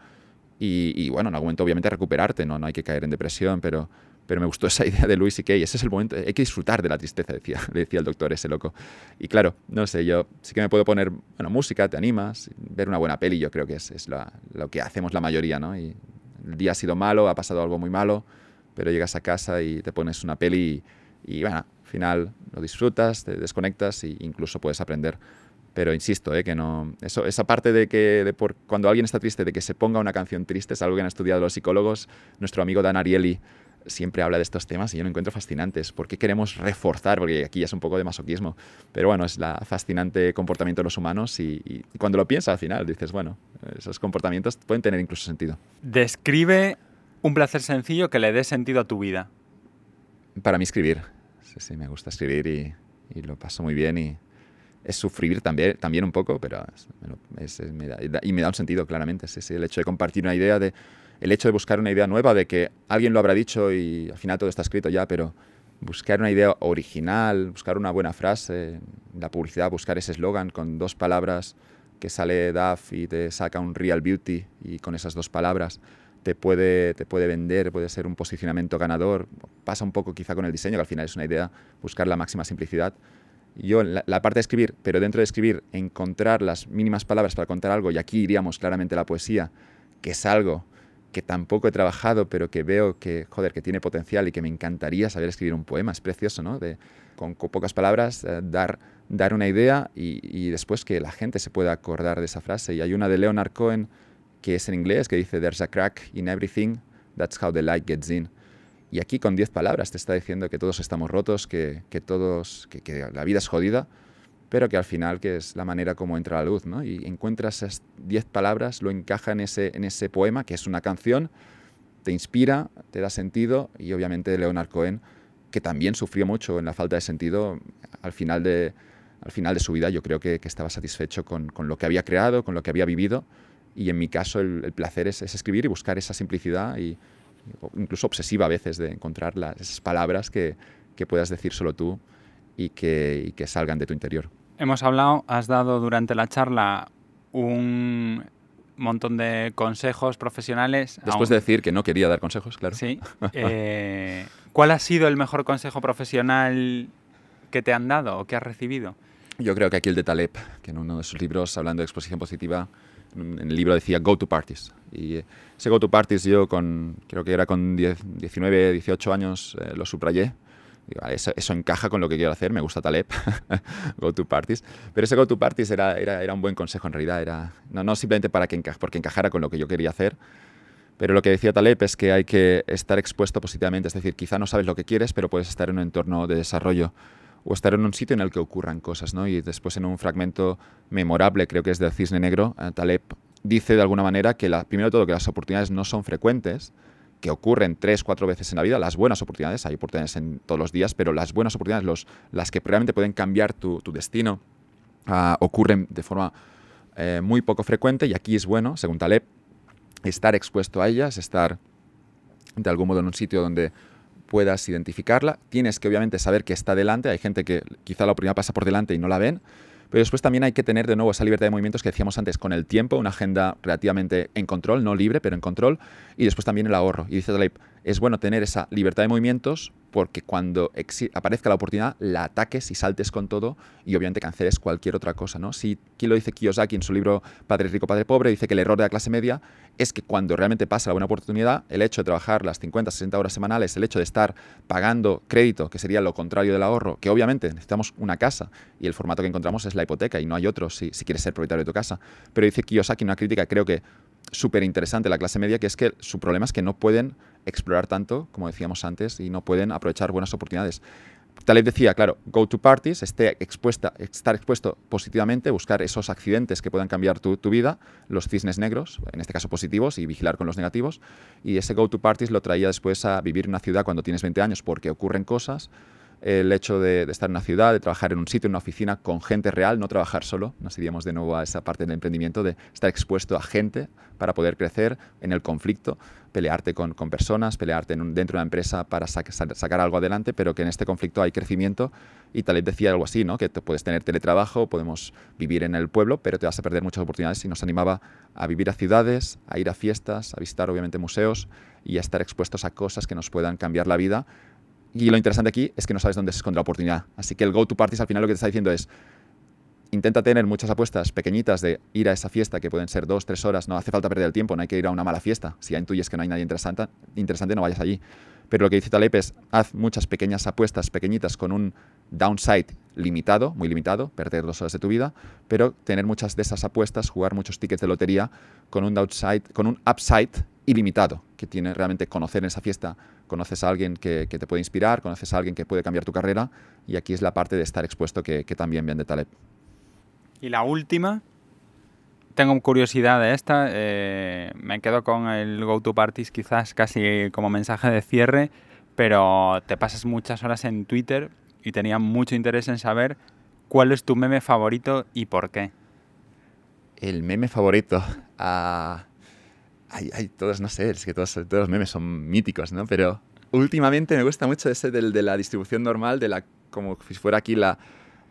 y, y, bueno, en algún momento obviamente recuperarte, ¿no? No hay que caer en depresión, pero pero me gustó esa idea de Luis y Kay. Ese es el momento, hay que disfrutar de la tristeza, decía, decía el doctor ese loco. Y claro, no sé, yo sí que me puedo poner, bueno, música, te animas, ver una buena peli, yo creo que es, es lo que hacemos la mayoría, ¿no? Y el día ha sido malo, ha pasado algo muy malo, pero llegas a casa y te pones una peli y, bueno, al final lo disfrutas, te desconectas e incluso puedes aprender. Pero insisto, ¿eh? que no, eso, esa parte de que de por, cuando alguien está triste, de que se ponga una canción triste, es algo que han estudiado los psicólogos. Nuestro amigo Dan Ariely siempre habla de estos temas y yo lo encuentro fascinantes. ¿Por qué queremos reforzar? Porque aquí ya es un poco de masoquismo. Pero bueno, es la fascinante comportamiento de los humanos y, cuando lo piensas al final dices, bueno, esos comportamientos pueden tener incluso sentido. Describe un placer sencillo que le dé sentido a tu vida. Para mí escribir. Sí, sí, me gusta escribir y, lo paso muy bien y es sufrir también, también un poco, pero y me da un sentido claramente. Sí, sí, el hecho de compartir una idea de el hecho de buscar una idea nueva, de que alguien lo habrá dicho y al final todo está escrito ya, pero buscar una idea original, buscar una buena frase, la publicidad, buscar ese eslogan con dos palabras que sale DAF y te saca un real beauty y con esas dos palabras te puede, te puede vender, puede ser un posicionamiento ganador. Pasa un poco quizá con el diseño, que al final es una idea, buscar la máxima simplicidad. Yo, la, la parte de escribir, pero dentro de escribir, encontrar las mínimas palabras para contar algo, y aquí iríamos claramente la poesía, que es algo que tampoco he trabajado, pero que veo que, joder, que tiene potencial y que me encantaría saber escribir un poema. Es precioso, ¿no? De, con, pocas palabras, eh, dar, dar una idea y, después que la gente se pueda acordar de esa frase. Y hay una de Leonard Cohen que es en inglés, que dice, There's a crack in everything, that's how the light gets in. Y aquí con diez palabras te está diciendo que todos estamos rotos, que, que todos, que, que la vida es jodida, pero que al final que es la manera como entra la luz, ¿no? Y encuentras esas diez palabras, lo encaja en ese, en ese poema, que es una canción, te inspira, te da sentido, y obviamente Leonard Cohen, que también sufrió mucho en la falta de sentido, al final de, al final de su vida yo creo que, que estaba satisfecho con, con, lo que había creado, con lo que había vivido, y en mi caso el, placer es, es, escribir y buscar esa simplicidad, y incluso obsesiva a veces de encontrar las, esas palabras que, que puedas decir solo tú y que, y que salgan de tu interior. Hemos hablado, has dado durante la charla un montón de consejos profesionales. Después de decir que no quería dar consejos, claro. Sí. Eh, ¿Cuál ha sido el mejor consejo profesional que te han dado o que has recibido? Yo creo que aquí el de Taleb, que en uno de sus libros, hablando de exposición positiva, en el libro decía Go to Parties. Y ese Go to Parties yo con, creo que era con 19, 18 años, eh, lo subrayé eso, encaja con lo que quiero hacer, me gusta Taleb, Go to Parties. Pero ese Go to Parties era, era, era un buen consejo en realidad, era, no, no simplemente para que porque encajara con lo que yo quería hacer, pero lo que decía Taleb es que hay que estar expuesto positivamente, es decir, quizá no sabes lo que quieres, pero puedes estar en un entorno de desarrollo o estar en un sitio en el que ocurran cosas, ¿no? Y después en un fragmento memorable, creo que es del Cisne Negro, eh, Taleb dice de alguna manera que, la, primero de todo, que las oportunidades no son frecuentes, ocurren tres, cuatro veces en la vida, las buenas oportunidades, hay oportunidades en todos los días, pero las buenas oportunidades, los, las que realmente pueden cambiar tu, destino, ah, ocurren de forma eh, muy poco frecuente y aquí es bueno, según Taleb, estar expuesto a ellas, estar de algún modo en un sitio donde puedas identificarla. Tienes que obviamente saber que está delante, hay gente que quizá la oportunidad pasa por delante y no la ven, pero después también hay que tener de nuevo esa libertad de movimientos que decíamos antes, con el tiempo, una agenda relativamente en control, no libre, pero en control, y después también el ahorro. Y dice Taleb, es bueno tener esa libertad de movimientos porque cuando aparezca la oportunidad la ataques y saltes con todo y obviamente canceles cualquier otra cosa. ¿no? Si, aquí lo dice Kiyosaki en su libro Padre Rico, Padre Pobre, dice que el error de la clase media es que cuando realmente pasa la buena oportunidad, el hecho de trabajar las 50, 60 horas semanales, el hecho de estar pagando crédito, que sería lo contrario del ahorro, que obviamente necesitamos una casa y el formato que encontramos es la hipoteca y no hay otro si, si quieres ser propietario de tu casa. Pero dice Kiyosaki una crítica, creo que súper interesante la clase media, que es que su problema es que no pueden explorar tanto, como decíamos antes, y no pueden aprovechar buenas oportunidades. Taleb decía, claro, go to parties, esté estar expuesto positivamente, buscar esos accidentes que puedan cambiar tu, tu, vida, los cisnes negros, en este caso positivos, y vigilar con los negativos. Y ese go to parties lo traía después a vivir en una ciudad cuando tienes 20 años porque ocurren cosas, el hecho de, estar en una ciudad, de trabajar en un sitio, en una oficina con gente real, no trabajar solo. Nos iríamos de nuevo a esa parte del emprendimiento de estar expuesto a gente para poder crecer en el conflicto, pelearte con, personas, pelearte dentro de una empresa para sacar algo adelante, pero que en este conflicto hay crecimiento. Y Taleb decía algo así, ¿no? que puedes tener teletrabajo, podemos vivir en el pueblo, pero te vas a perder muchas oportunidades y nos animaba a vivir a ciudades, a ir a fiestas, a visitar obviamente museos y a estar expuestos a cosas que nos puedan cambiar la vida y lo interesante aquí es que no sabes dónde se esconde la oportunidad. Así que el go to parties al final lo que te está diciendo es intenta tener muchas apuestas pequeñitas de ir a esa fiesta que pueden ser dos, tres horas. No hace falta perder el tiempo, no hay que ir a una mala fiesta. Si ya intuyes que no hay nadie interesante, interesante no vayas allí. Pero lo que dice Taleb es haz muchas pequeñas apuestas pequeñitas con un downside limitado, muy limitado, perder dos horas de tu vida, pero tener muchas de esas apuestas, jugar muchos tickets de lotería con un downside, con un upside ilimitado, que tiene realmente conocer en esa fiesta, conoces a alguien que, te puede inspirar, conoces a alguien que puede cambiar tu carrera, y aquí es la parte de estar expuesto que, también viene de Taleb. Y la última, tengo curiosidad de esta, eh, me quedo con el Go to Parties quizás casi como mensaje de cierre, pero te pasas muchas horas en Twitter y tenía mucho interés en saber cuál es tu meme favorito y por qué. El meme favorito. Uh hay, todos, no sé, es que todos, todos los memes son míticos, ¿no? Pero últimamente me gusta mucho ese del, de la distribución normal, de la, como si fuera aquí la,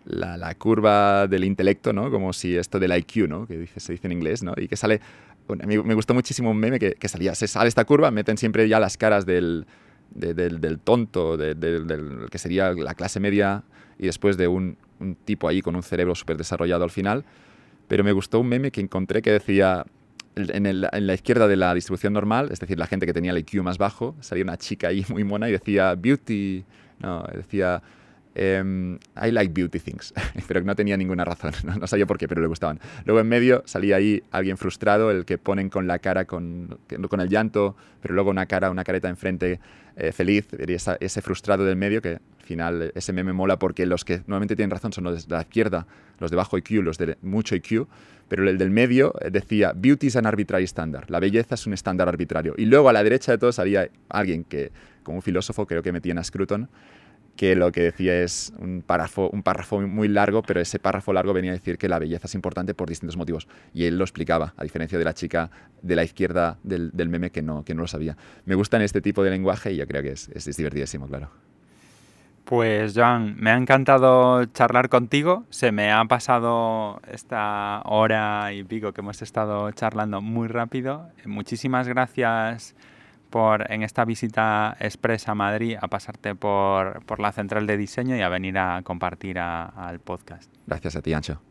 la, curva del intelecto, ¿no? Como si esto del IQ, ¿no? Que dice, se dice en inglés, ¿no? Y que sale... Bueno, me, me gustó muchísimo un meme que, que, salía, se sale esta curva, meten siempre ya las caras del, del, del, tonto, del, que sería la clase media, y después de un, un tipo ahí con un cerebro súper desarrollado al final. Pero me gustó un meme que encontré que decía, en, la izquierda de la distribución normal, es decir, la gente que tenía el IQ más bajo, salía una chica ahí muy mona y decía beauty, no, decía em, I like beauty things, pero no tenía ninguna razón, no, sabía por qué, pero le gustaban. Luego en medio salía ahí alguien frustrado, el que ponen con la cara, con, con el llanto, pero luego una cara, una careta enfrente eh, feliz, ese frustrado del medio que al final ese meme mola porque los que normalmente tienen razón son los de la izquierda, los de bajo IQ, los de mucho IQ, pero el del medio decía beauty is an arbitrary standard, la belleza es un estándar arbitrario. Y luego a la derecha de todos había alguien que, como un filósofo, creo que metía a Scruton, que lo que decía es un párrafo, un párrafo muy largo, pero ese párrafo largo venía a decir que la belleza es importante por distintos motivos. Y él lo explicaba, a diferencia de la chica de la izquierda del, del meme que no, que no lo sabía. Me gustan este tipo de lenguaje y yo creo que es, es, es divertidísimo, claro. Pues Joan, me ha encantado charlar contigo. Se me ha pasado esta hora y pico que hemos estado charlando muy rápido. Muchísimas gracias por en esta visita expresa a Madrid a pasarte por, por la central de diseño y a venir a compartir al podcast. Gracias a ti, Ancho.